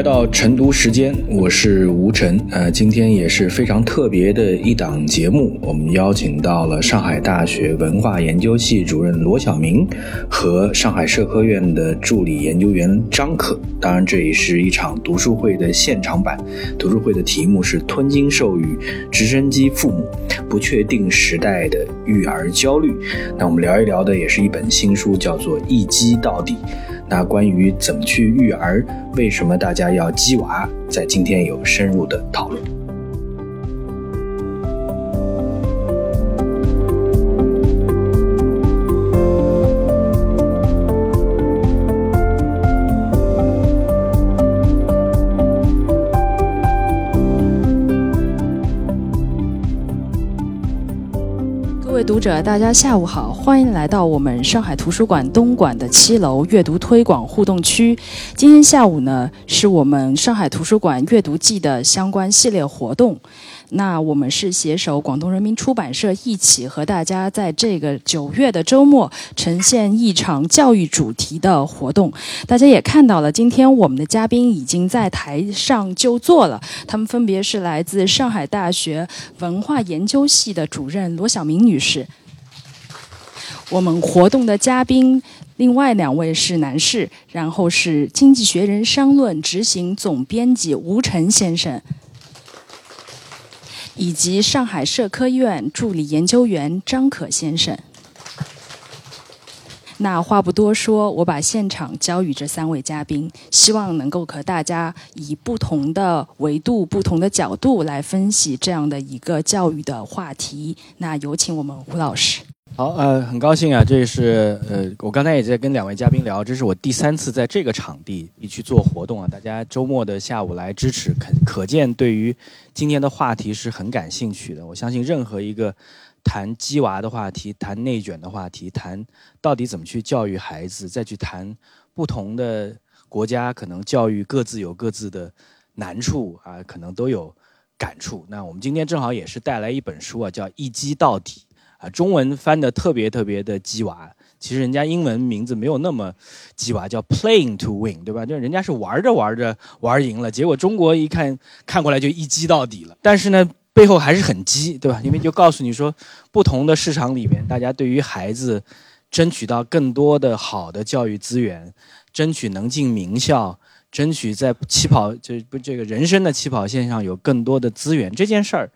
来到晨读时间，我是吴晨。呃，今天也是非常特别的一档节目，我们邀请到了上海大学文化研究系主任罗晓明和上海社科院的助理研究员张可。当然，这也是一场读书会的现场版。读书会的题目是“吞金授予直升机父母：不确定时代的育儿焦虑”。那我们聊一聊的也是一本新书，叫做《一击到底》。那关于怎么去育儿，为什么大家要鸡娃，在今天有深入的讨论。者，大家下午好，欢迎来到我们上海图书馆东莞的七楼阅读推广互动区。今天下午呢，是我们上海图书馆阅读季的相关系列活动。那我们是携手广东人民出版社一起和大家在这个九月的周末呈现一场教育主题的活动。大家也看到了，今天我们的嘉宾已经在台上就座了，他们分别是来自上海大学文化研究系的主任罗晓明女士。我们活动的嘉宾，另外两位是男士，然后是《经济学人》商论执行总编辑吴晨先生。以及上海社科院助理研究员张可先生。那话不多说，我把现场交予这三位嘉宾，希望能够和大家以不同的维度、不同的角度来分析这样的一个教育的话题。那有请我们吴老师。好，呃，很高兴啊，这是呃，我刚才也在跟两位嘉宾聊，这是我第三次在这个场地一去做活动啊，大家周末的下午来支持，可可见对于今天的话题是很感兴趣的。我相信任何一个谈鸡娃的话题、谈内卷的话题、谈到底怎么去教育孩子，再去谈不同的国家可能教育各自有各自的难处啊，可能都有感触。那我们今天正好也是带来一本书啊，叫《一击到底》。啊，中文翻的特别特别的鸡娃，其实人家英文名字没有那么鸡娃，叫 Playing to Win，对吧？就人家是玩着玩着玩赢了，结果中国一看看过来就一击到底了。但是呢，背后还是很鸡，对吧？因为就告诉你说，不同的市场里面，大家对于孩子争取到更多的好的教育资源，争取能进名校，争取在起跑就不这个人生的起跑线上有更多的资源这件事儿。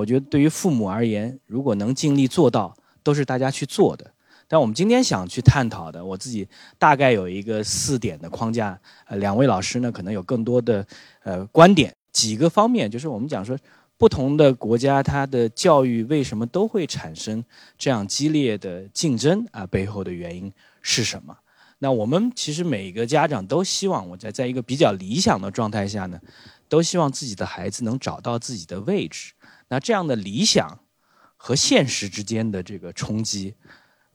我觉得对于父母而言，如果能尽力做到，都是大家去做的。但我们今天想去探讨的，我自己大概有一个四点的框架。呃，两位老师呢，可能有更多的呃观点。几个方面，就是我们讲说，不同的国家它的教育为什么都会产生这样激烈的竞争啊？背后的原因是什么？那我们其实每个家长都希望，我在在一个比较理想的状态下呢，都希望自己的孩子能找到自己的位置。那这样的理想和现实之间的这个冲击，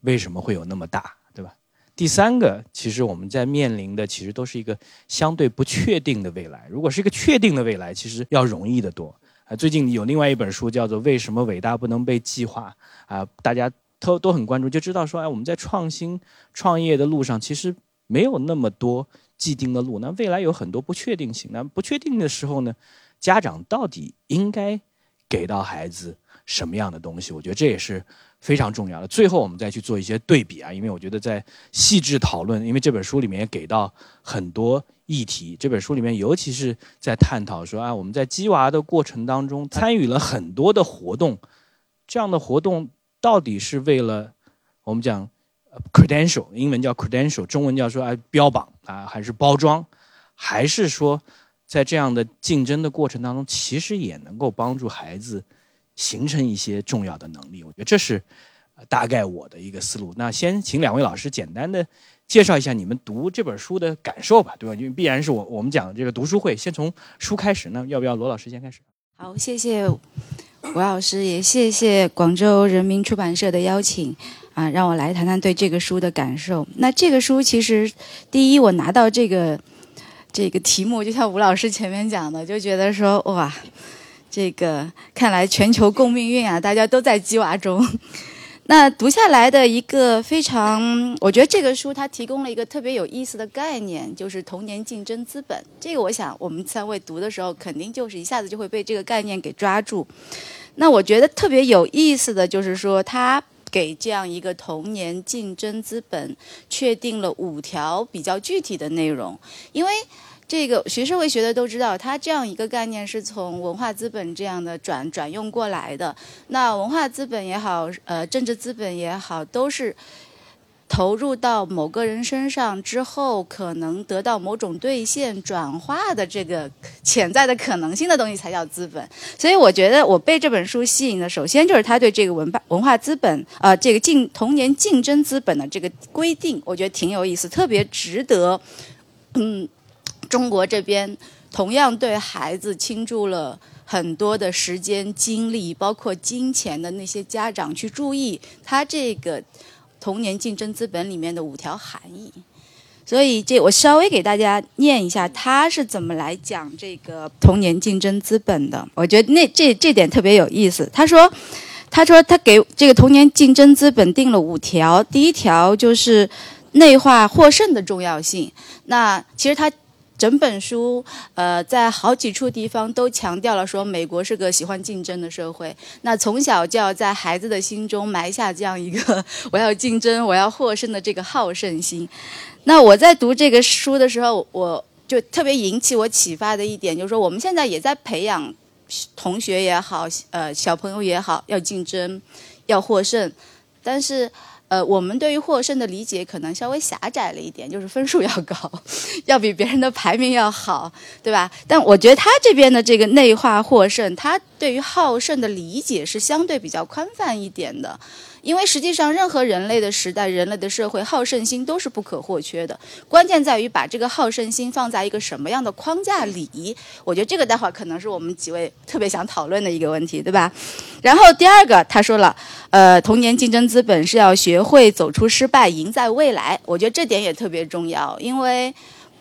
为什么会有那么大，对吧？第三个，其实我们在面临的其实都是一个相对不确定的未来。如果是一个确定的未来，其实要容易得多。啊，最近有另外一本书叫做《为什么伟大不能被计划》啊，大家都都很关注，就知道说，哎，我们在创新创业的路上，其实没有那么多既定的路。那未来有很多不确定性。那不确定的时候呢，家长到底应该？给到孩子什么样的东西？我觉得这也是非常重要的。最后我们再去做一些对比啊，因为我觉得在细致讨论，因为这本书里面也给到很多议题。这本书里面尤其是在探讨说啊，我们在鸡娃的过程当中参与了很多的活动，这样的活动到底是为了我们讲 credential，英文叫 credential，中文叫说啊标榜啊，还是包装，还是说？在这样的竞争的过程当中，其实也能够帮助孩子形成一些重要的能力。我觉得这是大概我的一个思路。那先请两位老师简单的介绍一下你们读这本书的感受吧，对吧？因为必然是我我们讲的这个读书会，先从书开始。那要不要罗老师先开始？好，谢谢吴老师，也谢谢广州人民出版社的邀请啊，让我来谈谈对这个书的感受。那这个书其实，第一，我拿到这个。这个题目就像吴老师前面讲的，就觉得说哇，这个看来全球共命运啊，大家都在鸡娃中。那读下来的一个非常，我觉得这个书它提供了一个特别有意思的概念，就是童年竞争资本。这个我想我们三位读的时候，肯定就是一下子就会被这个概念给抓住。那我觉得特别有意思的就是说，他给这样一个童年竞争资本确定了五条比较具体的内容，因为。这个学社会学的都知道，它这样一个概念是从文化资本这样的转转用过来的。那文化资本也好，呃，政治资本也好，都是投入到某个人身上之后，可能得到某种兑现、转化的这个潜在的可能性的东西才叫资本。所以，我觉得我被这本书吸引的，首先就是他对这个文化文化资本啊，这个竞童年竞争资本的这个规定，我觉得挺有意思，特别值得，嗯。中国这边同样对孩子倾注了很多的时间、精力，包括金钱的那些家长去注意他这个童年竞争资本里面的五条含义。所以，这我稍微给大家念一下他是怎么来讲这个童年竞争资本的。我觉得那这这点特别有意思。他说，他说他给这个童年竞争资本定了五条，第一条就是内化获胜的重要性。那其实他。整本书，呃，在好几处地方都强调了说，美国是个喜欢竞争的社会。那从小就要在孩子的心中埋下这样一个 我要竞争、我要获胜的这个好胜心。那我在读这个书的时候，我就特别引起我启发的一点，就是说我们现在也在培养同学也好，呃，小朋友也好，要竞争，要获胜，但是。呃，我们对于获胜的理解可能稍微狭窄了一点，就是分数要高，要比别人的排名要好，对吧？但我觉得他这边的这个内化获胜，他对于好胜的理解是相对比较宽泛一点的。因为实际上，任何人类的时代、人类的社会，好胜心都是不可或缺的。关键在于把这个好胜心放在一个什么样的框架里。我觉得这个待会儿可能是我们几位特别想讨论的一个问题，对吧？然后第二个，他说了，呃，童年竞争资本是要学会走出失败，赢在未来。我觉得这点也特别重要，因为。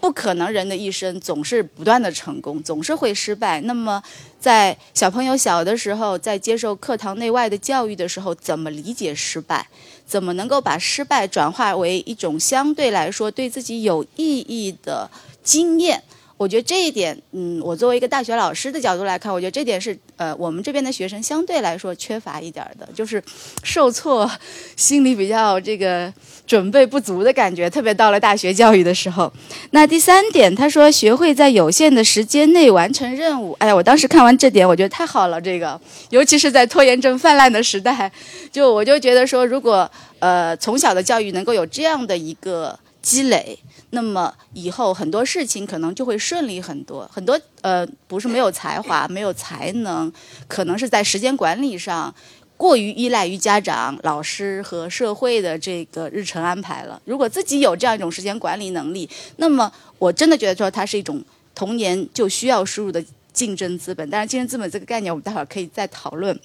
不可能，人的一生总是不断的成功，总是会失败。那么，在小朋友小的时候，在接受课堂内外的教育的时候，怎么理解失败？怎么能够把失败转化为一种相对来说对自己有意义的经验？我觉得这一点，嗯，我作为一个大学老师的角度来看，我觉得这点是，呃，我们这边的学生相对来说缺乏一点的，就是受挫，心里比较这个准备不足的感觉，特别到了大学教育的时候。那第三点，他说学会在有限的时间内完成任务。哎呀，我当时看完这点，我觉得太好了，这个，尤其是在拖延症泛滥的时代，就我就觉得说，如果呃从小的教育能够有这样的一个积累。那么以后很多事情可能就会顺利很多，很多呃不是没有才华、没有才能，可能是在时间管理上过于依赖于家长、老师和社会的这个日程安排了。如果自己有这样一种时间管理能力，那么我真的觉得说它是一种童年就需要输入的竞争资本。但是竞争资本这个概念，我们待会儿可以再讨论。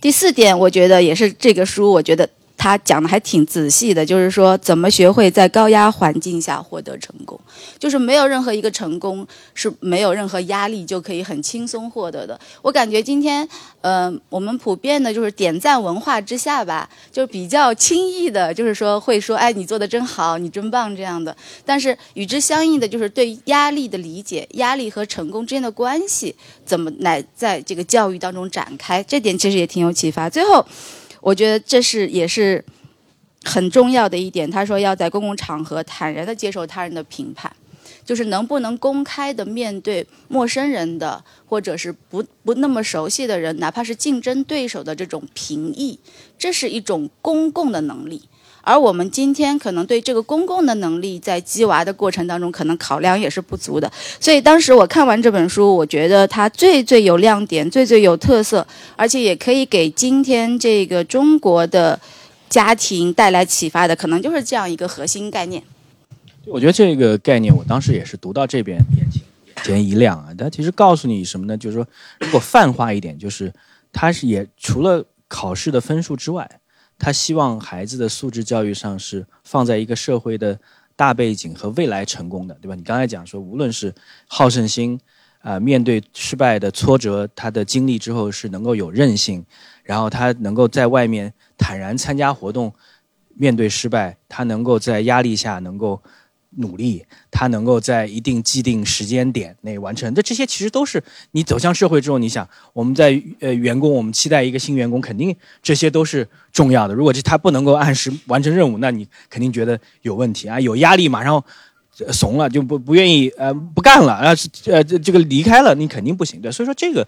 第四点，我觉得也是这个书，我觉得。他讲的还挺仔细的，就是说怎么学会在高压环境下获得成功，就是没有任何一个成功是没有任何压力就可以很轻松获得的。我感觉今天，呃，我们普遍的就是点赞文化之下吧，就比较轻易的，就是说会说，哎，你做的真好，你真棒这样的。但是与之相应的就是对压力的理解，压力和成功之间的关系怎么来在这个教育当中展开，这点其实也挺有启发。最后。我觉得这是也是很重要的一点。他说要在公共场合坦然的接受他人的评判，就是能不能公开的面对陌生人的或者是不不那么熟悉的人，哪怕是竞争对手的这种评议，这是一种公共的能力。而我们今天可能对这个公共的能力在激娃的过程当中，可能考量也是不足的。所以当时我看完这本书，我觉得它最最有亮点、最最有特色，而且也可以给今天这个中国的家庭带来启发的，可能就是这样一个核心概念。我觉得这个概念，我当时也是读到这边眼前眼前一亮啊。它其实告诉你什么呢？就是说，如果泛化一点，就是它是也除了考试的分数之外。他希望孩子的素质教育上是放在一个社会的大背景和未来成功的，对吧？你刚才讲说，无论是好胜心，啊，面对失败的挫折，他的经历之后是能够有韧性，然后他能够在外面坦然参加活动，面对失败，他能够在压力下能够努力，他能够在一定既定时间点内完成。这这些其实都是你走向社会之后，你想我们在呃员工，我们期待一个新员工，肯定这些都是重要的。如果这他不能够按时完成任务，那你肯定觉得有问题啊，有压力，马上怂了，就不不愿意呃不干了啊，呃这这个离开了，你肯定不行对。所以说这个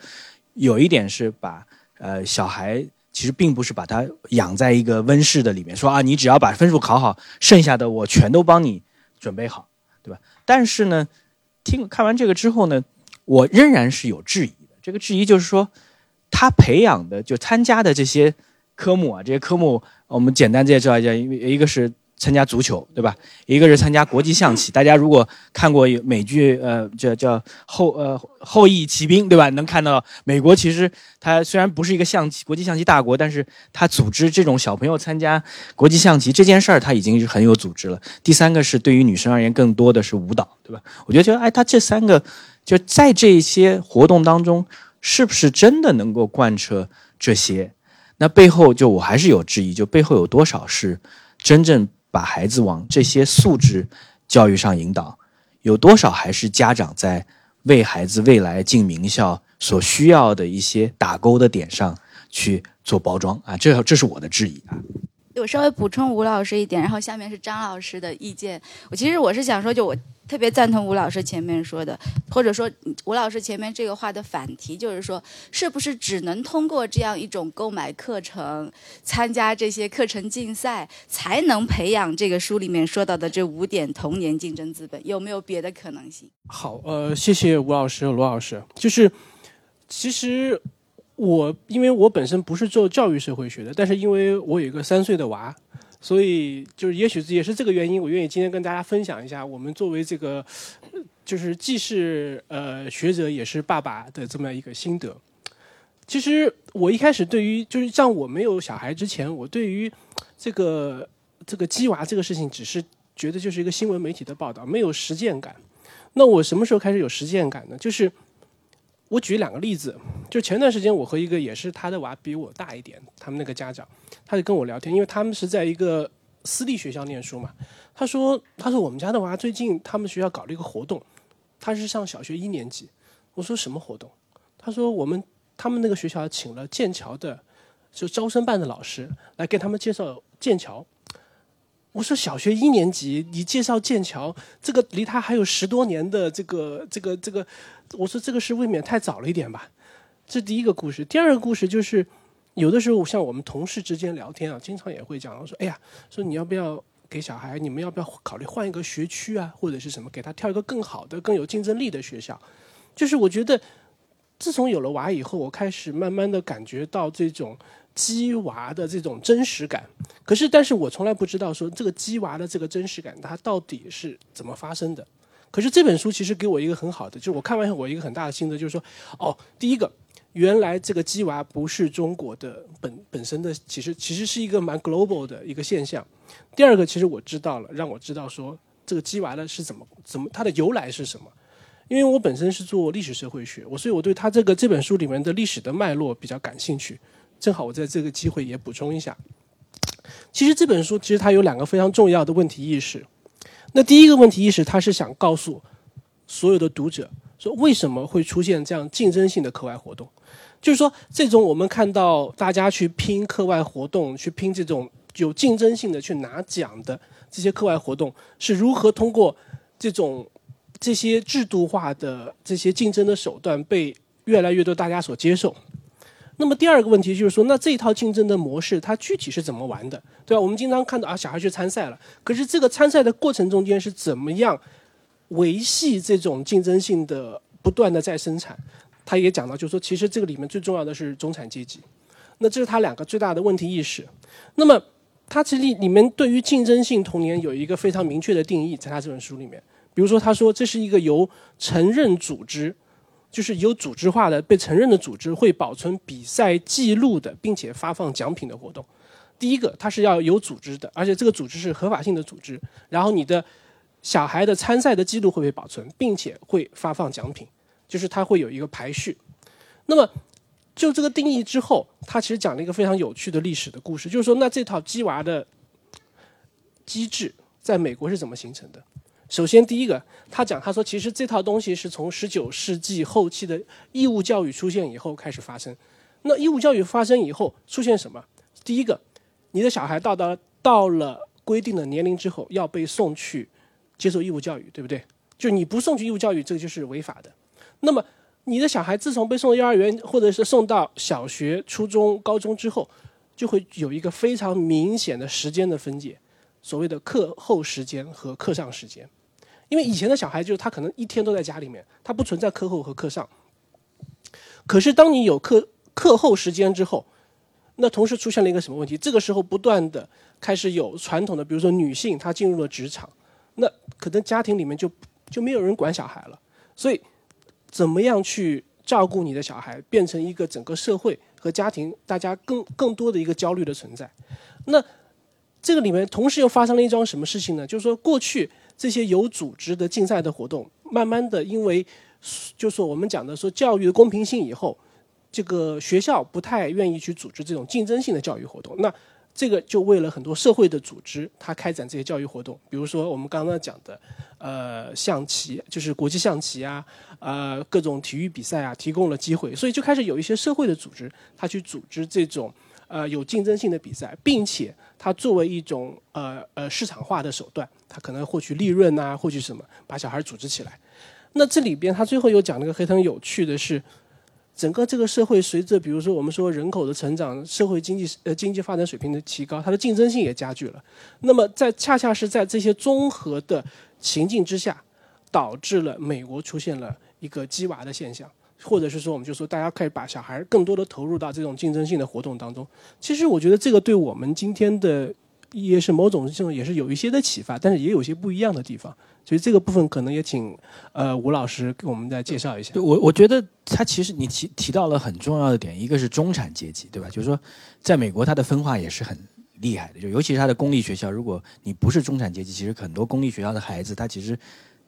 有一点是把呃小孩。其实并不是把他养在一个温室的里面，说啊，你只要把分数考好，剩下的我全都帮你准备好，对吧？但是呢，听看完这个之后呢，我仍然是有质疑的。这个质疑就是说，他培养的就参加的这些科目啊，这些科目我们简单介绍一下，因为一个是。参加足球，对吧？一个是参加国际象棋。大家如果看过美剧，呃，叫叫后呃后裔骑兵，对吧？能看到美国其实它虽然不是一个象棋国际象棋大国，但是它组织这种小朋友参加国际象棋这件事儿，它已经是很有组织了。第三个是对于女生而言，更多的是舞蹈，对吧？我觉得，就哎，他这三个就在这些活动当中，是不是真的能够贯彻这些？那背后就我还是有质疑，就背后有多少是真正。把孩子往这些素质教育上引导，有多少还是家长在为孩子未来进名校所需要的一些打勾的点上去做包装啊？这这是我的质疑啊。我稍微补充吴老师一点，然后下面是张老师的意见。我其实我是想说，就我。特别赞同吴老师前面说的，或者说吴老师前面这个话的反题，就是说，是不是只能通过这样一种购买课程、参加这些课程竞赛，才能培养这个书里面说到的这五点童年竞争资本？有没有别的可能性？好，呃，谢谢吴老师、罗老师。就是，其实我因为我本身不是做教育社会学的，但是因为我有一个三岁的娃。所以，就是也许也是这个原因，我愿意今天跟大家分享一下，我们作为这个，就是既是呃学者，也是爸爸的这么一个心得。其实我一开始对于，就是像我没有小孩之前，我对于这个这个鸡娃这个事情，只是觉得就是一个新闻媒体的报道，没有实践感。那我什么时候开始有实践感呢？就是我举两个例子，就前段时间我和一个也是他的娃比我大一点，他们那个家长。他就跟我聊天，因为他们是在一个私立学校念书嘛。他说：“他说我们家的娃最近他们学校搞了一个活动，他是上小学一年级。”我说：“什么活动？”他说：“我们他们那个学校请了剑桥的，就招生办的老师来给他们介绍剑桥。”我说：“小学一年级，你介绍剑桥，这个离他还有十多年的这个这个这个，我说这个是未免太早了一点吧？”这第一个故事。第二个故事就是。有的时候，像我们同事之间聊天啊，经常也会讲说：“哎呀，说你要不要给小孩？你们要不要考虑换一个学区啊，或者是什么，给他挑一个更好的、更有竞争力的学校？”就是我觉得，自从有了娃以后，我开始慢慢的感觉到这种鸡娃的这种真实感。可是，但是我从来不知道说这个鸡娃的这个真实感，它到底是怎么发生的。可是这本书其实给我一个很好的，就是我看完以后，我一个很大的心得就是说：哦，第一个。原来这个鸡娃不是中国的本本身的，其实其实是一个蛮 global 的一个现象。第二个，其实我知道了，让我知道说这个鸡娃的是怎么怎么它的由来是什么。因为我本身是做历史社会学，我所以我对他这个这本书里面的历史的脉络比较感兴趣。正好我在这个机会也补充一下。其实这本书其实它有两个非常重要的问题意识。那第一个问题意识，它是想告诉所有的读者说为什么会出现这样竞争性的课外活动。就是说，这种我们看到大家去拼课外活动，去拼这种有竞争性的去拿奖的这些课外活动，是如何通过这种这些制度化的这些竞争的手段被越来越多大家所接受？那么第二个问题就是说，那这一套竞争的模式它具体是怎么玩的，对吧？我们经常看到啊，小孩去参赛了，可是这个参赛的过程中间是怎么样维系这种竞争性的不断的在生产？他也讲到，就是说，其实这个里面最重要的是中产阶级，那这是他两个最大的问题意识。那么，他其实里面对于竞争性童年有一个非常明确的定义，在他这本书里面，比如说，他说这是一个由承认组织，就是有组织化的、被承认的组织会保存比赛记录的，并且发放奖品的活动。第一个，它是要有组织的，而且这个组织是合法性的组织。然后，你的小孩的参赛的记录会被保存，并且会发放奖品。就是它会有一个排序，那么就这个定义之后，他其实讲了一个非常有趣的历史的故事，就是说，那这套鸡娃的机制在美国是怎么形成的？首先，第一个，他讲，他说，其实这套东西是从十九世纪后期的义务教育出现以后开始发生。那义务教育发生以后，出现什么？第一个，你的小孩到达到了规定的年龄之后，要被送去接受义务教育，对不对？就你不送去义务教育，这个就是违法的。那么，你的小孩自从被送到幼儿园，或者是送到小学、初中、高中之后，就会有一个非常明显的时间的分解，所谓的课后时间和课上时间。因为以前的小孩就是他可能一天都在家里面，他不存在课后和课上。可是当你有课课后时间之后，那同时出现了一个什么问题？这个时候不断的开始有传统的，比如说女性她进入了职场，那可能家庭里面就就没有人管小孩了。所以，怎么样去照顾你的小孩，变成一个整个社会和家庭大家更更多的一个焦虑的存在。那这个里面同时又发生了一桩什么事情呢？就是说过去。这些有组织的竞赛的活动，慢慢的，因为就说我们讲的说教育的公平性以后，这个学校不太愿意去组织这种竞争性的教育活动。那这个就为了很多社会的组织，它开展这些教育活动，比如说我们刚刚讲的，呃，象棋，就是国际象棋啊，呃，各种体育比赛啊，提供了机会，所以就开始有一些社会的组织，它去组织这种呃有竞争性的比赛，并且它作为一种呃呃市场化的手段。他可能获取利润呐，获取什么，把小孩组织起来。那这里边他最后又讲了个非常有趣的是，整个这个社会随着比如说我们说人口的成长，社会经济呃经济发展水平的提高，它的竞争性也加剧了。那么在恰恰是在这些综合的情境之下，导致了美国出现了一个鸡娃的现象，或者是说我们就说大家可以把小孩更多的投入到这种竞争性的活动当中。其实我觉得这个对我们今天的。也是某种这种也是有一些的启发，但是也有些不一样的地方，所以这个部分可能也请呃吴老师给我们再介绍一下。我我觉得他其实你提提到了很重要的点，一个是中产阶级，对吧？就是说，在美国它的分化也是很厉害的，就尤其是它的公立学校，如果你不是中产阶级，其实很多公立学校的孩子他其实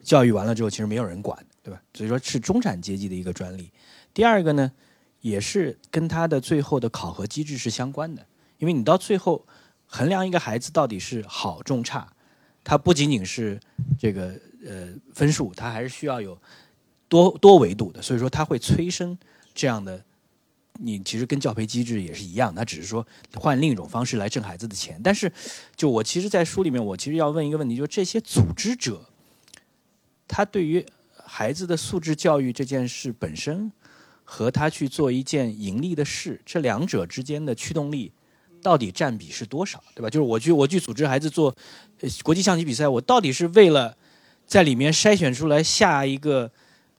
教育完了之后其实没有人管，对吧？所以说是中产阶级的一个专利。第二个呢，也是跟他的最后的考核机制是相关的，因为你到最后。衡量一个孩子到底是好重差，它不仅仅是这个呃分数，它还是需要有多多维度的。所以说，它会催生这样的。你其实跟教培机制也是一样，它只是说换另一种方式来挣孩子的钱。但是，就我其实，在书里面，我其实要问一个问题，就是这些组织者，他对于孩子的素质教育这件事本身，和他去做一件盈利的事，这两者之间的驱动力。到底占比是多少，对吧？就是我去我去组织孩子做国际象棋比赛，我到底是为了在里面筛选出来下一个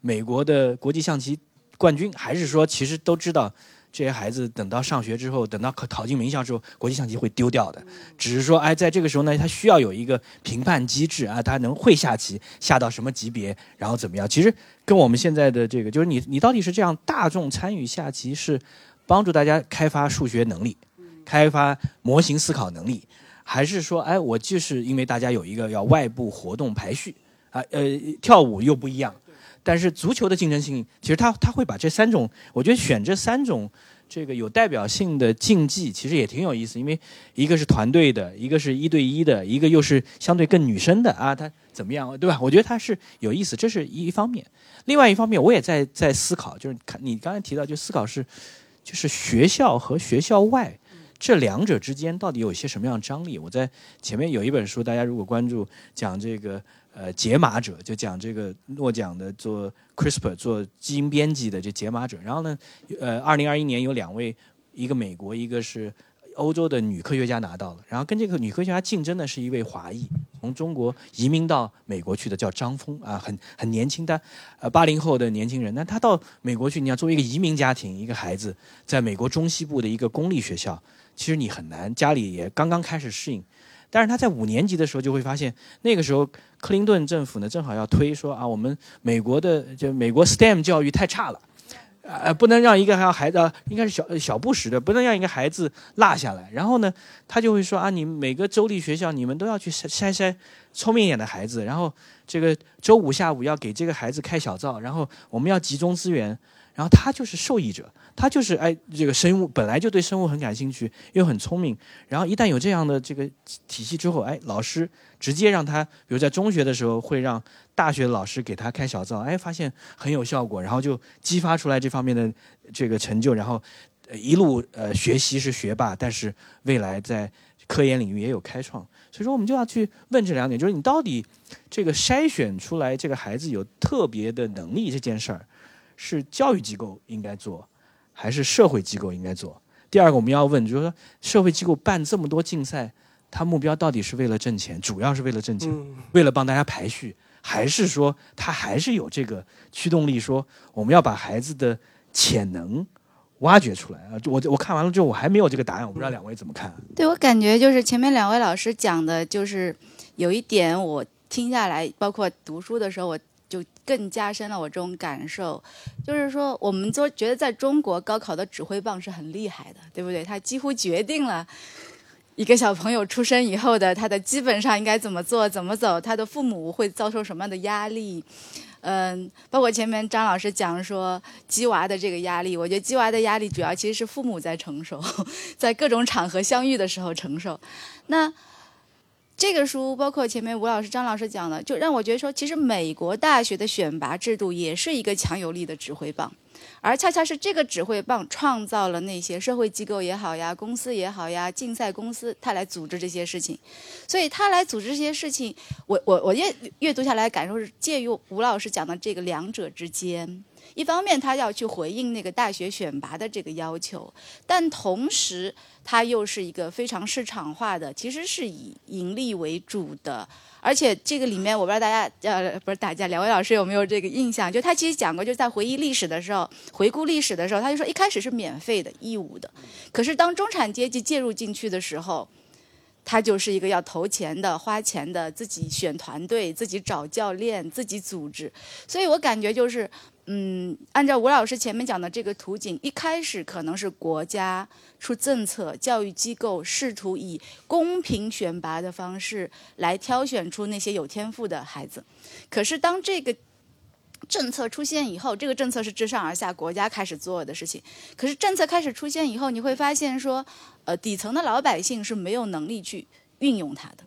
美国的国际象棋冠军，还是说其实都知道这些孩子等到上学之后，等到考考进名校之后，国际象棋会丢掉的？只是说，哎，在这个时候呢，他需要有一个评判机制啊，他能会下棋，下到什么级别，然后怎么样？其实跟我们现在的这个，就是你你到底是这样大众参与下棋，是帮助大家开发数学能力？开发模型思考能力，还是说，哎，我就是因为大家有一个要外部活动排序啊，呃，跳舞又不一样，但是足球的竞争性，其实他他会把这三种，我觉得选这三种这个有代表性的竞技，其实也挺有意思，因为一个是团队的，一个是一对一的，一个又是相对更女生的啊，他怎么样，对吧？我觉得他是有意思，这是一方面。另外一方面，我也在在思考，就是看你刚才提到，就思考是，就是学校和学校外。这两者之间到底有一些什么样的张力？我在前面有一本书，大家如果关注讲这个呃解码者，就讲这个诺奖的做 CRISPR 做基因编辑的这解码者。然后呢，呃，二零二一年有两位，一个美国，一个是欧洲的女科学家拿到了。然后跟这个女科学家竞争的是一位华裔，从中国移民到美国去的，叫张峰啊，很很年轻的，呃八零后的年轻人。那他到美国去，你要作为一个移民家庭，一个孩子，在美国中西部的一个公立学校。其实你很难，家里也刚刚开始适应，但是他在五年级的时候就会发现，那个时候克林顿政府呢正好要推说啊，我们美国的就美国 STEM 教育太差了，呃，不能让一个孩子，应该是小小布什的，不能让一个孩子落下来。然后呢，他就会说啊，你每个州立学校你们都要去筛筛筛聪明一点的孩子，然后这个周五下午要给这个孩子开小灶，然后我们要集中资源。然后他就是受益者，他就是哎这个生物本来就对生物很感兴趣，又很聪明，然后一旦有这样的这个体系之后，哎，老师直接让他，比如在中学的时候会让大学老师给他开小灶，哎，发现很有效果，然后就激发出来这方面的这个成就，然后一路呃学习是学霸，但是未来在科研领域也有开创。所以说，我们就要去问这两点，就是你到底这个筛选出来这个孩子有特别的能力这件事儿，是教育机构应该做，还是社会机构应该做？第二个，我们要问，就是说，社会机构办这么多竞赛，它目标到底是为了挣钱，主要是为了挣钱，为了帮大家排序，还是说它还是有这个驱动力，说我们要把孩子的潜能？挖掘出来啊！我我看完了之后，我还没有这个答案，我不知道两位怎么看。对我感觉就是前面两位老师讲的，就是有一点我听下来，包括读书的时候，我就更加深了我这种感受，就是说我们都觉得在中国高考的指挥棒是很厉害的，对不对？它几乎决定了一个小朋友出生以后的他的基本上应该怎么做、怎么走，他的父母会遭受什么样的压力。嗯，包括前面张老师讲说鸡娃的这个压力，我觉得鸡娃的压力主要其实是父母在承受，在各种场合相遇的时候承受。那这个书包括前面吴老师、张老师讲的，就让我觉得说，其实美国大学的选拔制度也是一个强有力的指挥棒。而恰恰是这个指挥棒创造了那些社会机构也好呀，公司也好呀，竞赛公司，他来组织这些事情。所以他来组织这些事情，我我我阅阅读下来感受是介于吴老师讲的这个两者之间。一方面，他要去回应那个大学选拔的这个要求，但同时，他又是一个非常市场化的，其实是以盈利为主的。而且这个里面，我不知道大家呃，不是大家，两位老师有没有这个印象？就他其实讲过，就在回忆历史的时候，回顾历史的时候，他就说一开始是免费的、义务的，可是当中产阶级介入进去的时候。他就是一个要投钱的、花钱的，自己选团队、自己找教练、自己组织。所以我感觉就是，嗯，按照吴老师前面讲的这个图景，一开始可能是国家出政策，教育机构试图以公平选拔的方式来挑选出那些有天赋的孩子。可是当这个政策出现以后，这个政策是自上而下，国家开始做的事情。可是政策开始出现以后，你会发现说，呃，底层的老百姓是没有能力去运用它的，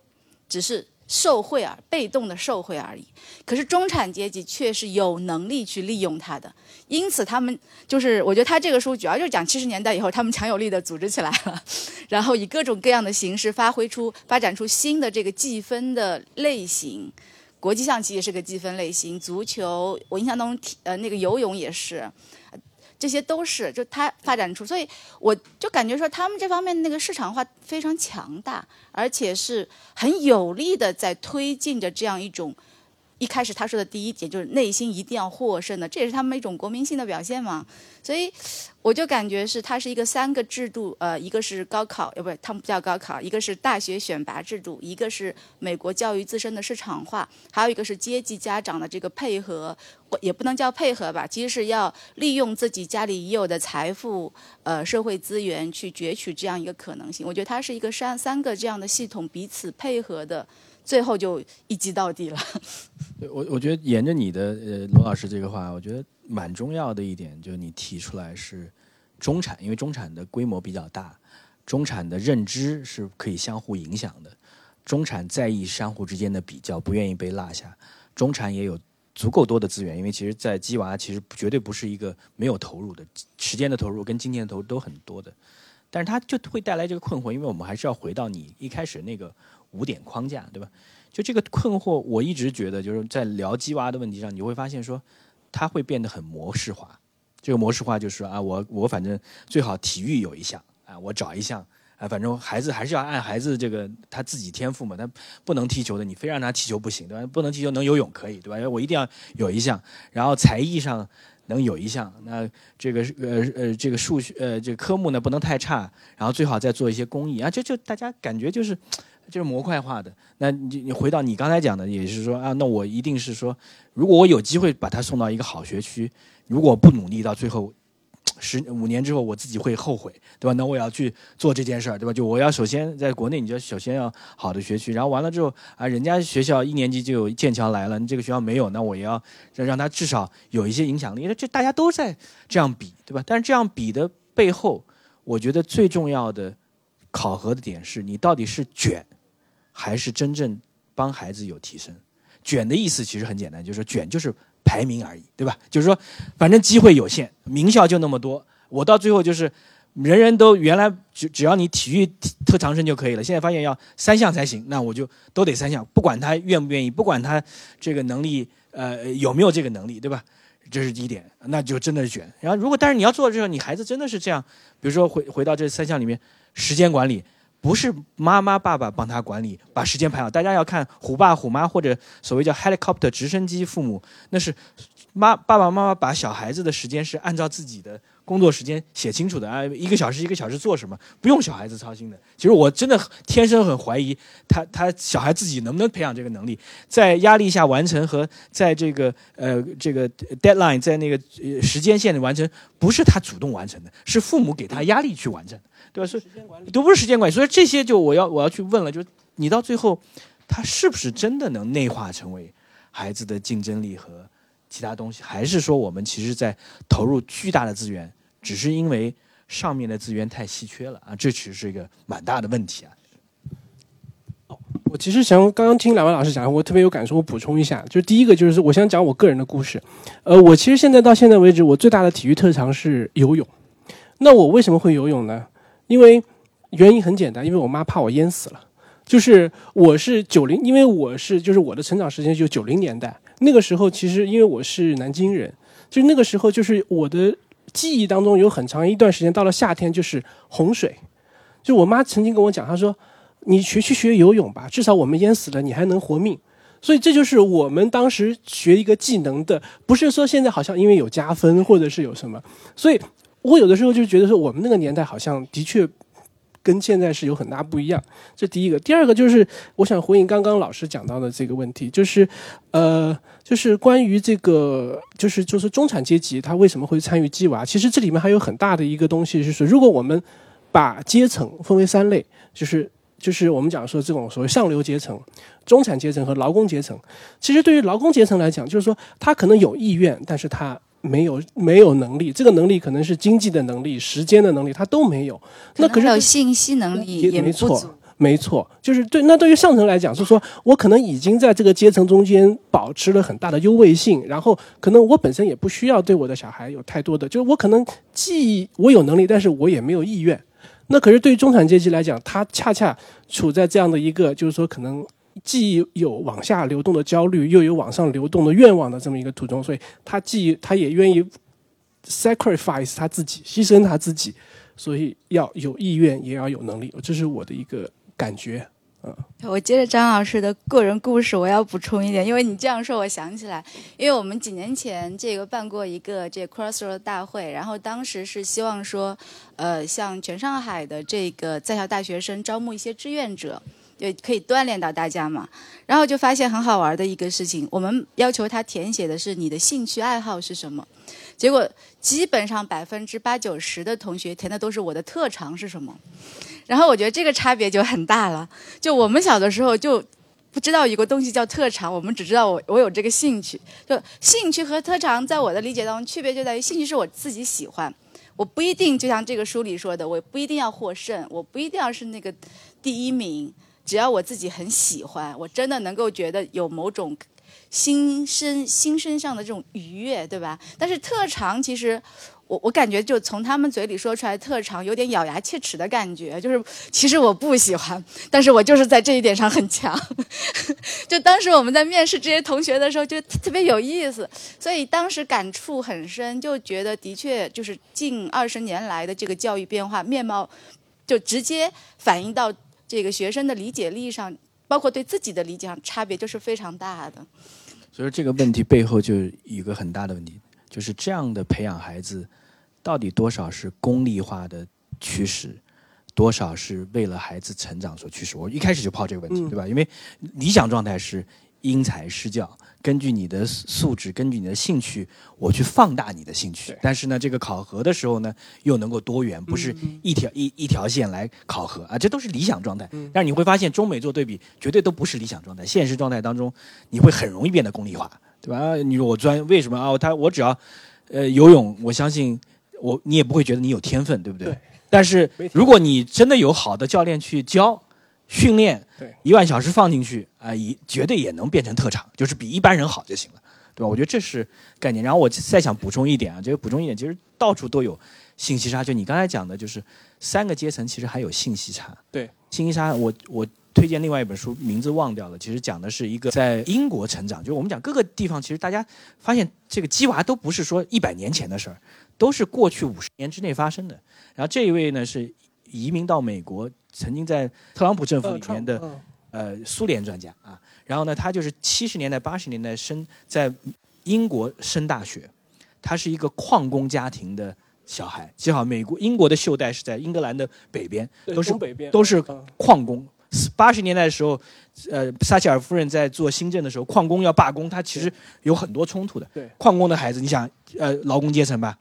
只是受贿而被动的受贿而已。可是中产阶级却是有能力去利用它的，因此他们就是，我觉得他这个书主要就是讲七十年代以后，他们强有力的组织起来了，然后以各种各样的形式发挥出、发展出新的这个计分的类型。国际象棋也是个积分类型，足球我印象当中，呃，那个游泳也是，这些都是就它发展出，所以我就感觉说他们这方面那个市场化非常强大，而且是很有力的在推进着这样一种。一开始他说的第一点就是内心一定要获胜的，这也是他们一种国民性的表现嘛。所以我就感觉是它是一个三个制度，呃，一个是高考，呃，不是他们不叫高考，一个是大学选拔制度，一个是美国教育自身的市场化，还有一个是阶级家长的这个配合，也不能叫配合吧，其实是要利用自己家里已有的财富，呃，社会资源去攫取这样一个可能性。我觉得它是一个三三个这样的系统彼此配合的。最后就一击到底了。我我觉得沿着你的呃罗老师这个话，我觉得蛮重要的一点，就是你提出来是中产，因为中产的规模比较大，中产的认知是可以相互影响的，中产在意相互之间的比较，不愿意被落下，中产也有足够多的资源，因为其实，在鸡娃其实绝对不是一个没有投入的，时间的投入跟金钱的投入都很多的，但是它就会带来这个困惑，因为我们还是要回到你一开始那个。五点框架，对吧？就这个困惑，我一直觉得就是在聊鸡娃的问题上，你会发现说，它会变得很模式化。这个模式化就是啊，我我反正最好体育有一项啊，我找一项啊，反正孩子还是要按孩子这个他自己天赋嘛，他不能踢球的，你非让他踢球不行，对吧？不能踢球能游泳可以，对吧？我一定要有一项，然后才艺上能有一项，那这个呃呃这个数学呃这个科目呢不能太差，然后最好再做一些公益啊，就就大家感觉就是。就是模块化的，那你你回到你刚才讲的，也是说啊，那我一定是说，如果我有机会把他送到一个好学区，如果不努力，到最后十五年之后我自己会后悔，对吧？那我要去做这件事儿，对吧？就我要首先在国内，你就首先要好的学区，然后完了之后啊，人家学校一年级就有剑桥来了，你这个学校没有，那我也要让他至少有一些影响力。这大家都在这样比，对吧？但是这样比的背后，我觉得最重要的考核的点是你到底是卷，还是真正帮孩子有提升。卷的意思其实很简单，就是说卷就是排名而已，对吧？就是说，反正机会有限，名校就那么多，我到最后就是人人都原来只只要你体育特长生就可以了，现在发现要三项才行，那我就都得三项，不管他愿不愿意，不管他这个能力呃有没有这个能力，对吧？这是第一点，那就真的是卷。然后如果但是你要做的这个，你孩子真的是这样，比如说回回到这三项里面，时间管理。不是妈妈爸爸帮他管理，把时间排好。大家要看虎爸虎妈或者所谓叫 helicopter 直升机父母，那是妈爸爸妈妈把小孩子的时间是按照自己的工作时间写清楚的啊，一个小时一个小时做什么，不用小孩子操心的。其实我真的天生很怀疑他他小孩自己能不能培养这个能力，在压力下完成和在这个呃这个 deadline 在那个时间线里完成，不是他主动完成的，是父母给他压力去完成。对吧？所以都不是时间管理，所以这些就我要我要去问了，就是你到最后，他是不是真的能内化成为孩子的竞争力和其他东西，还是说我们其实在投入巨大的资源，只是因为上面的资源太稀缺了啊？这其实是一个蛮大的问题啊。我其实想刚刚听两位老师讲，我特别有感受，我补充一下，就是第一个就是我想讲我个人的故事，呃，我其实现在到现在为止，我最大的体育特长是游泳。那我为什么会游泳呢？因为原因很简单，因为我妈怕我淹死了。就是我是九零，因为我是就是我的成长时间就九零年代，那个时候其实因为我是南京人，就那个时候就是我的记忆当中有很长一段时间，到了夏天就是洪水。就我妈曾经跟我讲，她说：“你学去学游泳吧，至少我们淹死了你还能活命。”所以这就是我们当时学一个技能的，不是说现在好像因为有加分或者是有什么，所以。我有的时候就觉得说，我们那个年代好像的确跟现在是有很大不一样。这第一个，第二个就是我想回应刚刚老师讲到的这个问题，就是呃，就是关于这个，就是就是中产阶级他为什么会参与鸡娃？其实这里面还有很大的一个东西，就是如果我们把阶层分为三类，就是就是我们讲说这种所谓上流阶层、中产阶层和劳工阶层。其实对于劳工阶层来讲，就是说他可能有意愿，但是他。没有没有能力，这个能力可能是经济的能力、时间的能力，他都没有。那可是有信息能力也没错，没错，就是对。那对于上层来讲，是说我可能已经在这个阶层中间保持了很大的优位性，然后可能我本身也不需要对我的小孩有太多的，就是我可能既我有能力，但是我也没有意愿。那可是对于中产阶级来讲，他恰恰处在这样的一个，就是说可能。既有往下流动的焦虑，又有往上流动的愿望的这么一个途中，所以他既他也愿意 sacrifice 他自己，牺牲他自己，所以要有意愿，也要有能力，这是我的一个感觉。嗯，我接着张老师的个人故事，我要补充一点，因为你这样说，我想起来，因为我们几年前这个办过一个这 Crossroad 大会，然后当时是希望说，呃，向全上海的这个在校大学生招募一些志愿者。就可以锻炼到大家嘛，然后就发现很好玩的一个事情，我们要求他填写的是你的兴趣爱好是什么，结果基本上百分之八九十的同学填的都是我的特长是什么，然后我觉得这个差别就很大了。就我们小的时候就不知道有个东西叫特长，我们只知道我我有这个兴趣。就兴趣和特长在我的理解当中区别就在于，兴趣是我自己喜欢，我不一定就像这个书里说的，我不一定要获胜，我不一定要是那个第一名。只要我自己很喜欢，我真的能够觉得有某种心身心身上的这种愉悦，对吧？但是特长其实，我我感觉就从他们嘴里说出来，特长有点咬牙切齿的感觉，就是其实我不喜欢，但是我就是在这一点上很强。就当时我们在面试这些同学的时候，就特别有意思，所以当时感触很深，就觉得的确就是近二十年来的这个教育变化面貌，就直接反映到。这个学生的理解力上，包括对自己的理解上，差别就是非常大的。所以这个问题背后就有一个很大的问题，就是这样的培养孩子，到底多少是功利化的驱使，多少是为了孩子成长所驱使？我一开始就抛这个问题，对吧？因为理想状态是因材施教。根据你的素质，根据你的兴趣，我去放大你的兴趣。但是呢，这个考核的时候呢，又能够多元，不是一条一一条线来考核啊，这都是理想状态。但是你会发现，中美做对比，绝对都不是理想状态。现实状态当中，你会很容易变得功利化，对吧？你说我专为什么啊？他我只要，呃，游泳，我相信我，你也不会觉得你有天分，对不对？但是如果你真的有好的教练去教。训练，对一万小时放进去啊，也绝对也能变成特长，就是比一般人好就行了，对吧？我觉得这是概念。然后我再想补充一点啊，这个补充一点，其实到处都有信息差。就你刚才讲的，就是三个阶层其实还有信息差。对，信息差，我我推荐另外一本书，名字忘掉了，其实讲的是一个在英国成长，就是我们讲各个地方，其实大家发现这个鸡娃都不是说一百年前的事儿，都是过去五十年之内发生的。然后这一位呢是移民到美国。曾经在特朗普政府里面的呃苏联专家啊，然后呢，他就是七十年代八十年代生在英国升大学，他是一个矿工家庭的小孩，记好，美国英国的袖带是在英格兰的北边，都是北边都是矿工。八十年代的时候，呃，撒切尔夫人在做新政的时候，矿工要罢工，他其实有很多冲突的。对，矿工的孩子，你想呃劳工阶层吧，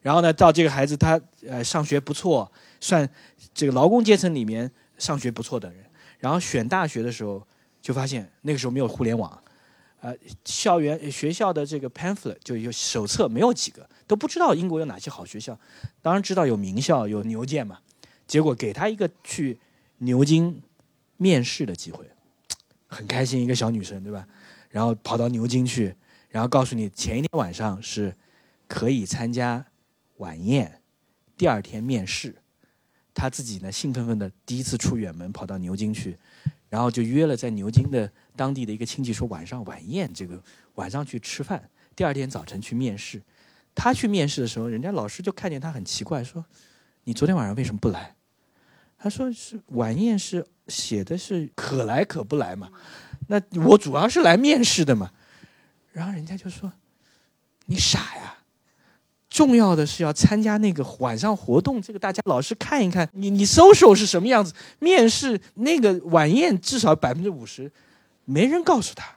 然后呢，到这个孩子他呃上学不错。算这个劳工阶层里面上学不错的人，然后选大学的时候就发现那个时候没有互联网，呃，校园学校的这个 pamphlet 就有手册没有几个，都不知道英国有哪些好学校，当然知道有名校有牛剑嘛，结果给他一个去牛津面试的机会，很开心一个小女生对吧？然后跑到牛津去，然后告诉你前一天晚上是可以参加晚宴，第二天面试。他自己呢，兴奋奋的第一次出远门，跑到牛津去，然后就约了在牛津的当地的一个亲戚，说晚上晚宴，这个晚上去吃饭，第二天早晨去面试。他去面试的时候，人家老师就看见他很奇怪，说：“你昨天晚上为什么不来？”他说：“是晚宴是写的是可来可不来嘛，那我主要是来面试的嘛。”然后人家就说：“你傻呀。”重要的是要参加那个晚上活动，这个大家老师看一看，你你 social 是什么样子？面试那个晚宴至少百分之五十，没人告诉他，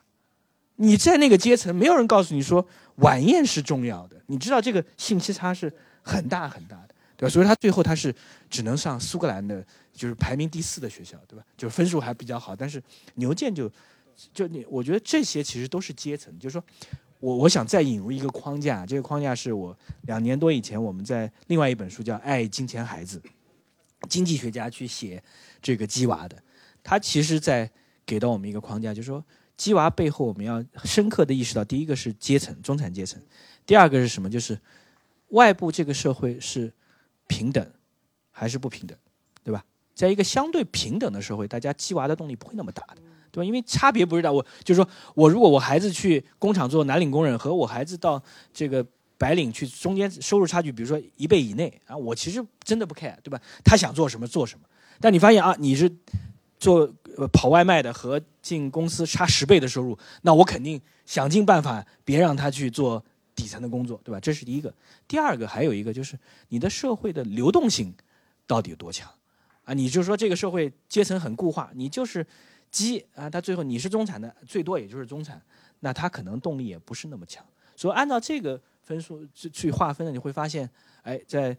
你在那个阶层，没有人告诉你说晚宴是重要的。你知道这个信息差是很大很大的，对吧？所以他最后他是只能上苏格兰的，就是排名第四的学校，对吧？就是分数还比较好，但是牛剑就就你，我觉得这些其实都是阶层，就是说。我我想再引入一个框架，这个框架是我两年多以前我们在另外一本书叫《爱金钱孩子》，经济学家去写这个鸡娃的，他其实在给到我们一个框架，就是说鸡娃背后我们要深刻的意识到，第一个是阶层，中产阶层，第二个是什么？就是外部这个社会是平等还是不平等，对吧？在一个相对平等的社会，大家鸡娃的动力不会那么大的。对吧？因为差别不是大，我就是说我如果我孩子去工厂做蓝领工人，和我孩子到这个白领去，中间收入差距，比如说一倍以内啊，我其实真的不 care，对吧？他想做什么做什么。但你发现啊，你是做跑外卖的和进公司差十倍的收入，那我肯定想尽办法别让他去做底层的工作，对吧？这是第一个。第二个还有一个就是你的社会的流动性到底有多强啊？你就说这个社会阶层很固化，你就是。鸡啊，他最后你是中产的，最多也就是中产，那他可能动力也不是那么强。所以按照这个分数去去划分呢，你会发现，哎，在